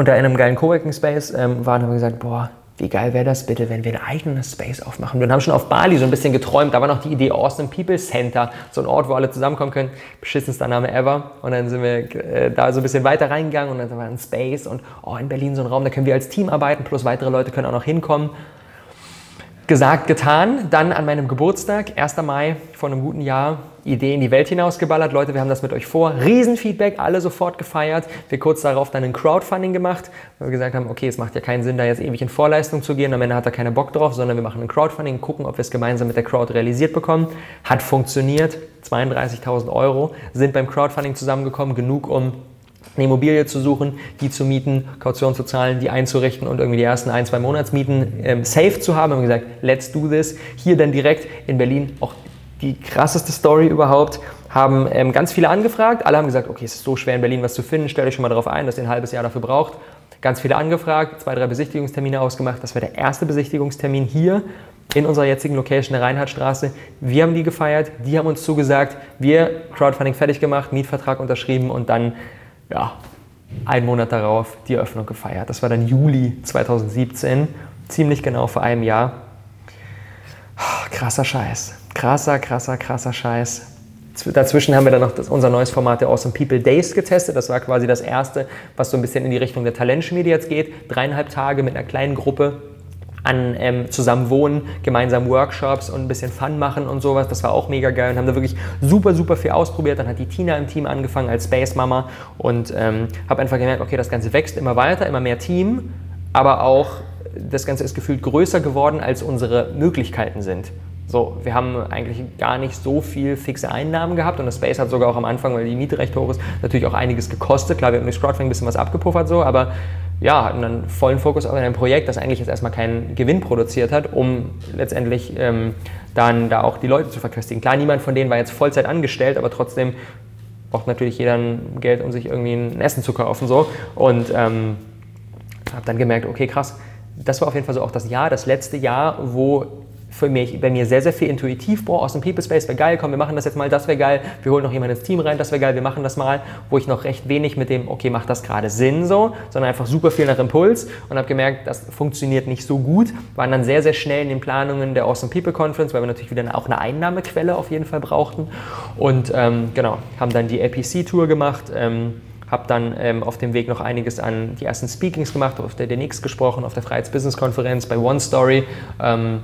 und da in einem geilen Coworking Space ähm, waren, haben wir gesagt, boah, wie geil wäre das bitte, wenn wir ein eigenes Space aufmachen? Wir haben schon auf Bali so ein bisschen geträumt, da war noch die Idee Awesome People Center, so ein Ort, wo alle zusammenkommen können. Beschissenster Name ever. Und dann sind wir äh, da so ein bisschen weiter reingegangen und dann war ein Space und oh, in Berlin so ein Raum, da können wir als Team arbeiten, plus weitere Leute können auch noch hinkommen. Gesagt, getan. Dann an meinem Geburtstag, 1. Mai vor einem guten Jahr, Idee in die Welt hinausgeballert. Leute, wir haben das mit euch vor. Riesenfeedback, alle sofort gefeiert. Wir kurz darauf dann ein Crowdfunding gemacht, weil wir gesagt haben, okay, es macht ja keinen Sinn, da jetzt ewig in Vorleistung zu gehen. Am Ende hat er keinen Bock drauf, sondern wir machen ein Crowdfunding, gucken, ob wir es gemeinsam mit der Crowd realisiert bekommen. Hat funktioniert. 32.000 Euro sind beim Crowdfunding zusammengekommen, genug um eine Immobilie zu suchen, die zu mieten, Kaution zu zahlen, die einzurichten und irgendwie die ersten ein, zwei Monatsmieten ähm, safe zu haben. Wir haben gesagt, let's do this. Hier dann direkt in Berlin auch die krasseste Story überhaupt. Haben ähm, ganz viele angefragt. Alle haben gesagt, okay, es ist so schwer in Berlin was zu finden. Stellt euch schon mal darauf ein, dass ihr ein halbes Jahr dafür braucht. Ganz viele angefragt, zwei, drei Besichtigungstermine ausgemacht. Das war der erste Besichtigungstermin hier in unserer jetzigen Location der Reinhardtstraße. Wir haben die gefeiert, die haben uns zugesagt, wir Crowdfunding fertig gemacht, Mietvertrag unterschrieben und dann ja, einen Monat darauf die Eröffnung gefeiert. Das war dann Juli 2017, ziemlich genau vor einem Jahr. Krasser Scheiß. Krasser, krasser, krasser Scheiß. Dazwischen haben wir dann noch das, unser neues Format der Awesome People Days getestet. Das war quasi das erste, was so ein bisschen in die Richtung der Talentschmiede jetzt geht. Dreieinhalb Tage mit einer kleinen Gruppe an ähm, zusammen gemeinsam Workshops und ein bisschen Fun machen und sowas. Das war auch mega geil und haben da wirklich super, super viel ausprobiert. Dann hat die Tina im Team angefangen als Space Mama und ähm, habe einfach gemerkt, okay, das Ganze wächst immer weiter, immer mehr Team, aber auch das Ganze ist gefühlt größer geworden, als unsere Möglichkeiten sind. So, wir haben eigentlich gar nicht so viel fixe Einnahmen gehabt und das Space hat sogar auch am Anfang, weil die Miete recht hoch ist, natürlich auch einiges gekostet. Klar, wir haben durch Crowdfunding ein bisschen was abgepuffert so, aber ja, hatten dann vollen Fokus auf ein Projekt, das eigentlich jetzt erstmal keinen Gewinn produziert hat, um letztendlich ähm, dann da auch die Leute zu verköstigen. Klar, niemand von denen war jetzt Vollzeit angestellt, aber trotzdem braucht natürlich jeder Geld, um sich irgendwie ein Essen zu kaufen. So. Und ähm, habe dann gemerkt, okay, krass, das war auf jeden Fall so auch das Jahr, das letzte Jahr, wo für mich, bei mir sehr, sehr viel intuitiv, boah, aus dem People Space wäre geil, komm, wir machen das jetzt mal, das wäre geil, wir holen noch jemanden ins Team rein, das wäre geil, wir machen das mal, wo ich noch recht wenig mit dem, okay, macht das gerade Sinn so, sondern einfach super viel nach Impuls und habe gemerkt, das funktioniert nicht so gut, waren dann sehr, sehr schnell in den Planungen der Awesome People Conference, weil wir natürlich wieder auch eine Einnahmequelle auf jeden Fall brauchten. Und ähm, genau, haben dann die APC-Tour gemacht, ähm, habe dann ähm, auf dem Weg noch einiges an die ersten Speakings gemacht, auf der DNX gesprochen, auf der Freiheits-Business-Konferenz, bei One Story. Ähm,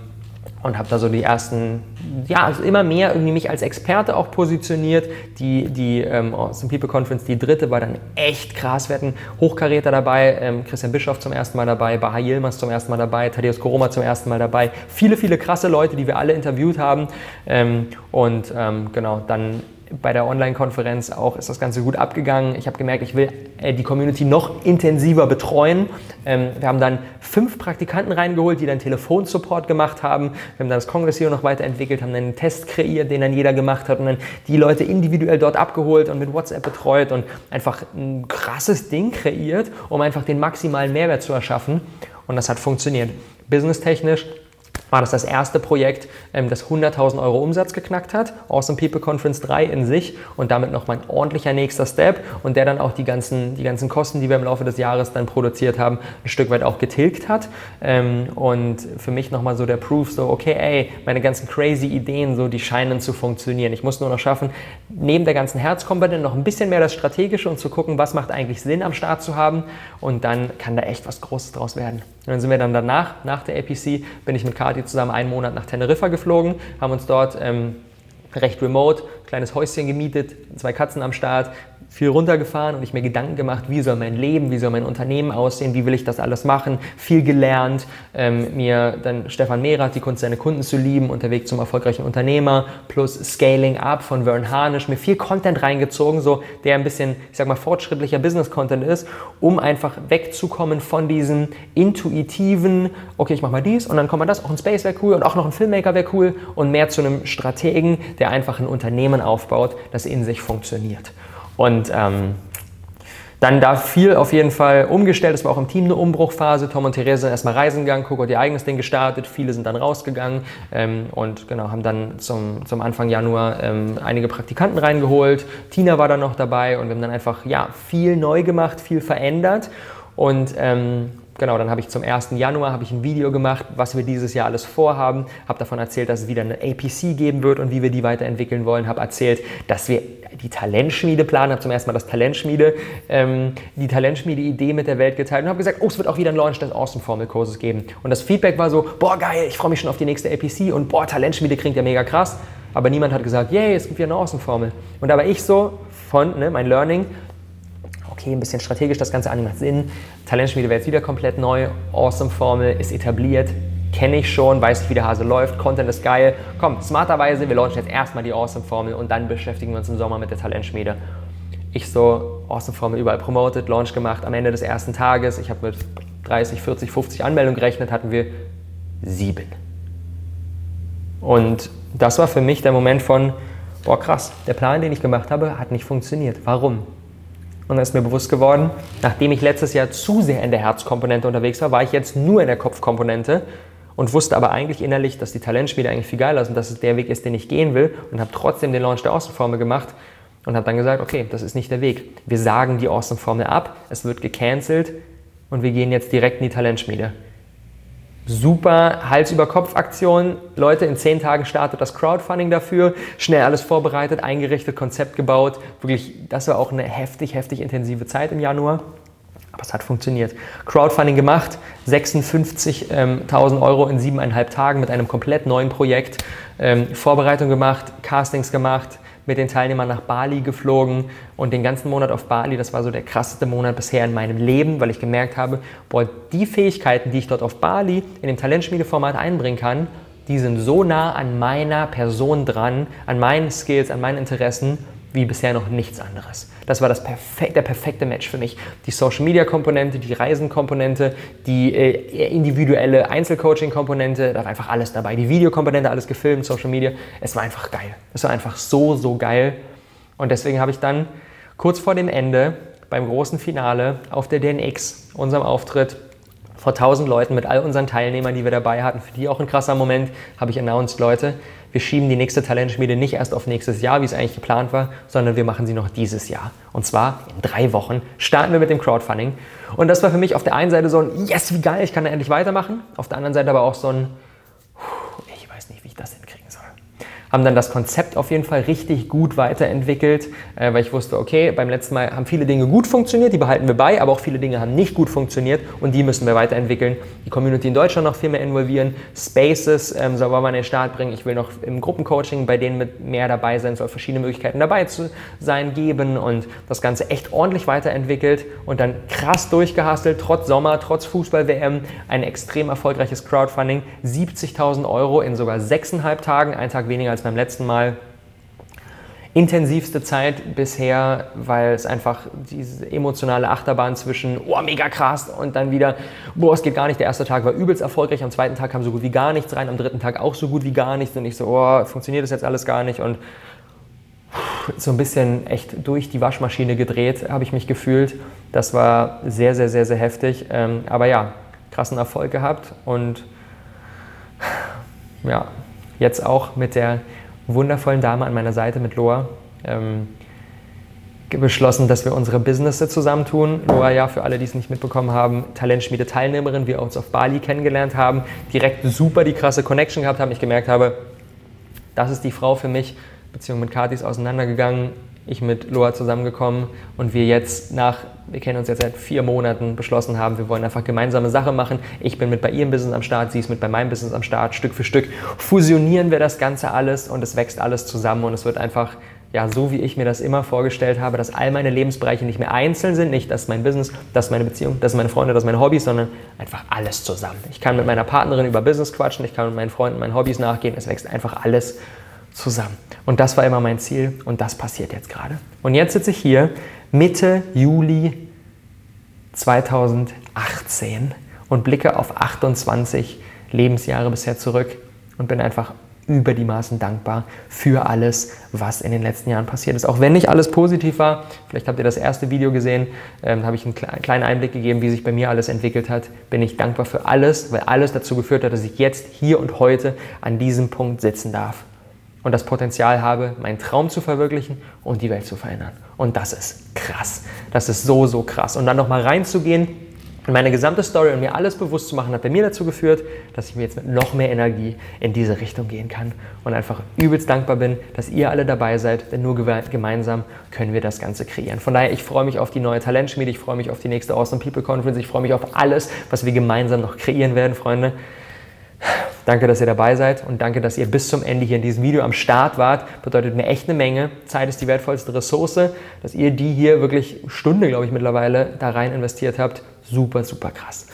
und habe da so die ersten, ja, also immer mehr irgendwie mich als Experte auch positioniert. Die, die ähm, Awesome People Conference, die dritte, war dann echt krass. Wir hatten Hochkaräter dabei, ähm, Christian Bischoff zum ersten Mal dabei, Baha Yilmaz zum ersten Mal dabei, Thaddeus Koroma zum ersten Mal dabei. Viele, viele krasse Leute, die wir alle interviewt haben. Ähm, und ähm, genau, dann bei der Online-Konferenz auch ist das Ganze gut abgegangen. Ich habe gemerkt, ich will äh, die Community noch intensiver betreuen. Ähm, wir haben dann fünf Praktikanten reingeholt, die dann Telefonsupport gemacht haben. Wir haben dann das Kongress hier noch weiterentwickelt, haben dann einen Test kreiert, den dann jeder gemacht hat und dann die Leute individuell dort abgeholt und mit WhatsApp betreut und einfach ein krasses Ding kreiert, um einfach den maximalen Mehrwert zu erschaffen. Und das hat funktioniert. Businesstechnisch war das das erste Projekt, ähm, das 100.000 Euro Umsatz geknackt hat. Awesome People Conference 3 in sich und damit nochmal ein ordentlicher nächster Step und der dann auch die ganzen, die ganzen Kosten, die wir im Laufe des Jahres dann produziert haben, ein Stück weit auch getilgt hat. Ähm, und für mich nochmal so der Proof, so okay, ey, meine ganzen crazy Ideen, so die scheinen zu funktionieren. Ich muss nur noch schaffen, neben der ganzen Herzkomponente noch ein bisschen mehr das Strategische und zu gucken, was macht eigentlich Sinn am Start zu haben und dann kann da echt was Großes draus werden. Und dann sind wir dann danach, nach der APC, bin ich mit Kati zusammen einen Monat nach Teneriffa geflogen, haben uns dort ähm, recht remote, kleines Häuschen gemietet, zwei Katzen am Start, viel runtergefahren und ich mir Gedanken gemacht, wie soll mein Leben, wie soll mein Unternehmen aussehen, wie will ich das alles machen, viel gelernt, ähm, mir dann Stefan Mehrath, die Kunst, seine Kunden zu lieben, unterwegs zum erfolgreichen Unternehmer, plus Scaling Up von Vern Harnisch, mir viel Content reingezogen, so der ein bisschen, ich sag mal, fortschrittlicher Business-Content ist, um einfach wegzukommen von diesem intuitiven, okay, ich mach mal dies und dann kommt mal das, auch ein Space wäre cool und auch noch ein Filmmaker wäre cool und mehr zu einem Strategen, der einfach ein Unternehmen aufbaut, das in sich funktioniert. Und ähm, dann da viel auf jeden Fall umgestellt. Es war auch im Team eine Umbruchphase. Tom und Therese sind erstmal reisen gegangen, Coco hat ihr eigenes Ding gestartet. Viele sind dann rausgegangen ähm, und genau, haben dann zum, zum Anfang Januar ähm, einige Praktikanten reingeholt. Tina war dann noch dabei und wir haben dann einfach ja, viel neu gemacht, viel verändert. Und ähm, genau, dann habe ich zum 1. Januar habe ich ein Video gemacht, was wir dieses Jahr alles vorhaben, habe davon erzählt, dass es wieder eine APC geben wird und wie wir die weiterentwickeln wollen, habe erzählt, dass wir die Talentschmiede planen, habe zum ersten Mal das Talentschmiede, ähm, die Talentschmiede-Idee mit der Welt geteilt und habe gesagt, oh, es wird auch wieder einen Launch des Awesome-Formel-Kurses geben. Und das Feedback war so, boah, geil, ich freue mich schon auf die nächste APC und boah, Talentschmiede klingt ja mega krass. Aber niemand hat gesagt, yay, es gibt wieder eine Awesome-Formel. Und da war ich so von, ne, mein Learning, okay, ein bisschen strategisch, das Ganze an macht Sinn. Talentschmiede wäre jetzt wieder komplett neu. Awesome-Formel ist etabliert, kenne ich schon, weiß ich, wie der Hase läuft, Content ist geil. Komm, smarterweise, wir launchen jetzt erstmal die Awesome-Formel und dann beschäftigen wir uns im Sommer mit der Talentschmiede. Ich so, Awesome-Formel überall promoted, Launch gemacht. Am Ende des ersten Tages, ich habe mit 30, 40, 50 Anmeldungen gerechnet, hatten wir sieben. Und das war für mich der Moment von, boah krass, der Plan, den ich gemacht habe, hat nicht funktioniert. Warum? Und dann ist mir bewusst geworden, nachdem ich letztes Jahr zu sehr in der Herzkomponente unterwegs war, war ich jetzt nur in der Kopfkomponente und wusste aber eigentlich innerlich, dass die Talentspiele eigentlich viel geiler sind, dass es der Weg ist, den ich gehen will und habe trotzdem den Launch der Außenformel gemacht und habe dann gesagt, okay, das ist nicht der Weg. Wir sagen die Awesome-Formel ab, es wird gecancelt und wir gehen jetzt direkt in die Talentschmiede super Hals-über-Kopf-Aktion. Leute, in zehn Tagen startet das Crowdfunding dafür. Schnell alles vorbereitet, eingerichtet, Konzept gebaut. Wirklich, das war auch eine heftig, heftig intensive Zeit im Januar. Aber es hat funktioniert. Crowdfunding gemacht, 56.000 ähm, Euro in siebeneinhalb Tagen mit einem komplett neuen Projekt. Ähm, Vorbereitung gemacht, Castings gemacht, mit den Teilnehmern nach Bali geflogen und den ganzen Monat auf Bali, das war so der krasseste Monat bisher in meinem Leben, weil ich gemerkt habe, boah, die Fähigkeiten, die ich dort auf Bali in dem Talentschmiedeformat einbringen kann, die sind so nah an meiner Person dran, an meinen Skills, an meinen Interessen, wie bisher noch nichts anderes. Das war das perfek der perfekte Match für mich. Die Social-Media-Komponente, die Reisen-Komponente, die äh, individuelle Einzelcoaching-Komponente, da war einfach alles dabei. Die Videokomponente, alles gefilmt, Social Media. Es war einfach geil. Es war einfach so, so geil. Und deswegen habe ich dann kurz vor dem Ende beim großen Finale auf der DNX, unserem Auftritt, vor 1000 Leuten mit all unseren Teilnehmern, die wir dabei hatten, für die auch ein krasser Moment, habe ich announced, Leute, wir schieben die nächste Talentschmiede nicht erst auf nächstes Jahr, wie es eigentlich geplant war, sondern wir machen sie noch dieses Jahr. Und zwar in drei Wochen starten wir mit dem Crowdfunding. Und das war für mich auf der einen Seite so ein Yes, wie geil, ich kann da endlich weitermachen. Auf der anderen Seite aber auch so ein Ich weiß nicht, wie ich das hinkriege haben dann das Konzept auf jeden Fall richtig gut weiterentwickelt, äh, weil ich wusste, okay, beim letzten Mal haben viele Dinge gut funktioniert, die behalten wir bei, aber auch viele Dinge haben nicht gut funktioniert und die müssen wir weiterentwickeln. Die Community in Deutschland noch viel mehr involvieren, Spaces ähm, man in den Start bringen. Ich will noch im Gruppencoaching bei denen mit mehr dabei sein, soll verschiedene Möglichkeiten dabei zu sein geben und das Ganze echt ordentlich weiterentwickelt und dann krass durchgehastelt, trotz Sommer, trotz Fußball-WM, ein extrem erfolgreiches Crowdfunding, 70.000 Euro in sogar sechseinhalb Tagen, ein Tag weniger als beim letzten Mal. Intensivste Zeit bisher, weil es einfach diese emotionale Achterbahn zwischen, oh, mega krass, und dann wieder, boah, es geht gar nicht. Der erste Tag war übelst erfolgreich, am zweiten Tag kam so gut wie gar nichts rein, am dritten Tag auch so gut wie gar nichts. Und ich so, oh, funktioniert das jetzt alles gar nicht? Und so ein bisschen echt durch die Waschmaschine gedreht, habe ich mich gefühlt. Das war sehr, sehr, sehr, sehr heftig. Ähm, aber ja, krassen Erfolg gehabt und ja, jetzt auch mit der wundervollen Dame an meiner Seite, mit Loa, ähm, beschlossen, dass wir unsere Businesses zusammentun. Loa, ja, für alle, die es nicht mitbekommen haben, Talentschmiede-Teilnehmerin, wir uns auf Bali kennengelernt haben, direkt super die krasse Connection gehabt haben. Ich gemerkt habe, das ist die Frau für mich. Beziehung mit Kathi ist auseinandergegangen ich mit Loa zusammengekommen und wir jetzt nach, wir kennen uns jetzt seit vier Monaten, beschlossen haben, wir wollen einfach gemeinsame Sache machen. Ich bin mit bei ihrem Business am Start, sie ist mit bei meinem Business am Start. Stück für Stück fusionieren wir das Ganze alles und es wächst alles zusammen und es wird einfach ja, so wie ich mir das immer vorgestellt habe, dass all meine Lebensbereiche nicht mehr einzeln sind, nicht das ist mein Business, das ist meine Beziehung, das sind meine Freunde, das sind meine Hobbys, sondern einfach alles zusammen. Ich kann mit meiner Partnerin über Business quatschen, ich kann mit meinen Freunden meinen Hobbys nachgehen, es wächst einfach alles zusammen. Und das war immer mein Ziel und das passiert jetzt gerade. Und jetzt sitze ich hier Mitte Juli 2018 und blicke auf 28 Lebensjahre bisher zurück und bin einfach über die Maßen dankbar für alles, was in den letzten Jahren passiert ist. Auch wenn nicht alles positiv war, vielleicht habt ihr das erste Video gesehen, ähm, habe ich einen kleinen Einblick gegeben, wie sich bei mir alles entwickelt hat, bin ich dankbar für alles, weil alles dazu geführt hat, dass ich jetzt hier und heute an diesem Punkt sitzen darf und das Potenzial habe, meinen Traum zu verwirklichen und die Welt zu verändern. Und das ist krass. Das ist so, so krass. Und dann nochmal reinzugehen Und meine gesamte Story und mir alles bewusst zu machen, hat bei mir dazu geführt, dass ich mir jetzt mit noch mehr Energie in diese Richtung gehen kann und einfach übelst dankbar bin, dass ihr alle dabei seid, denn nur gemeinsam können wir das Ganze kreieren. Von daher, ich freue mich auf die neue Talentschmiede, ich freue mich auf die nächste Awesome People Conference, ich freue mich auf alles, was wir gemeinsam noch kreieren werden, Freunde. Danke, dass ihr dabei seid und danke, dass ihr bis zum Ende hier in diesem Video am Start wart. Bedeutet mir echt eine Menge. Zeit ist die wertvollste Ressource. Dass ihr die hier wirklich Stunde, glaube ich, mittlerweile da rein investiert habt. Super, super krass.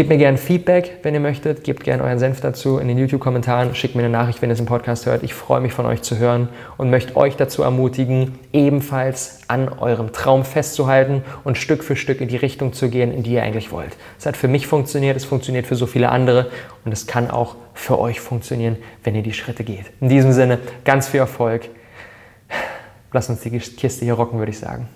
Gebt mir gerne Feedback, wenn ihr möchtet. Gebt gerne euren Senf dazu in den YouTube-Kommentaren. Schickt mir eine Nachricht, wenn ihr es im Podcast hört. Ich freue mich von euch zu hören und möchte euch dazu ermutigen, ebenfalls an eurem Traum festzuhalten und Stück für Stück in die Richtung zu gehen, in die ihr eigentlich wollt. Es hat für mich funktioniert, es funktioniert für so viele andere und es kann auch für euch funktionieren, wenn ihr die Schritte geht. In diesem Sinne, ganz viel Erfolg. Lasst uns die Kiste hier rocken, würde ich sagen.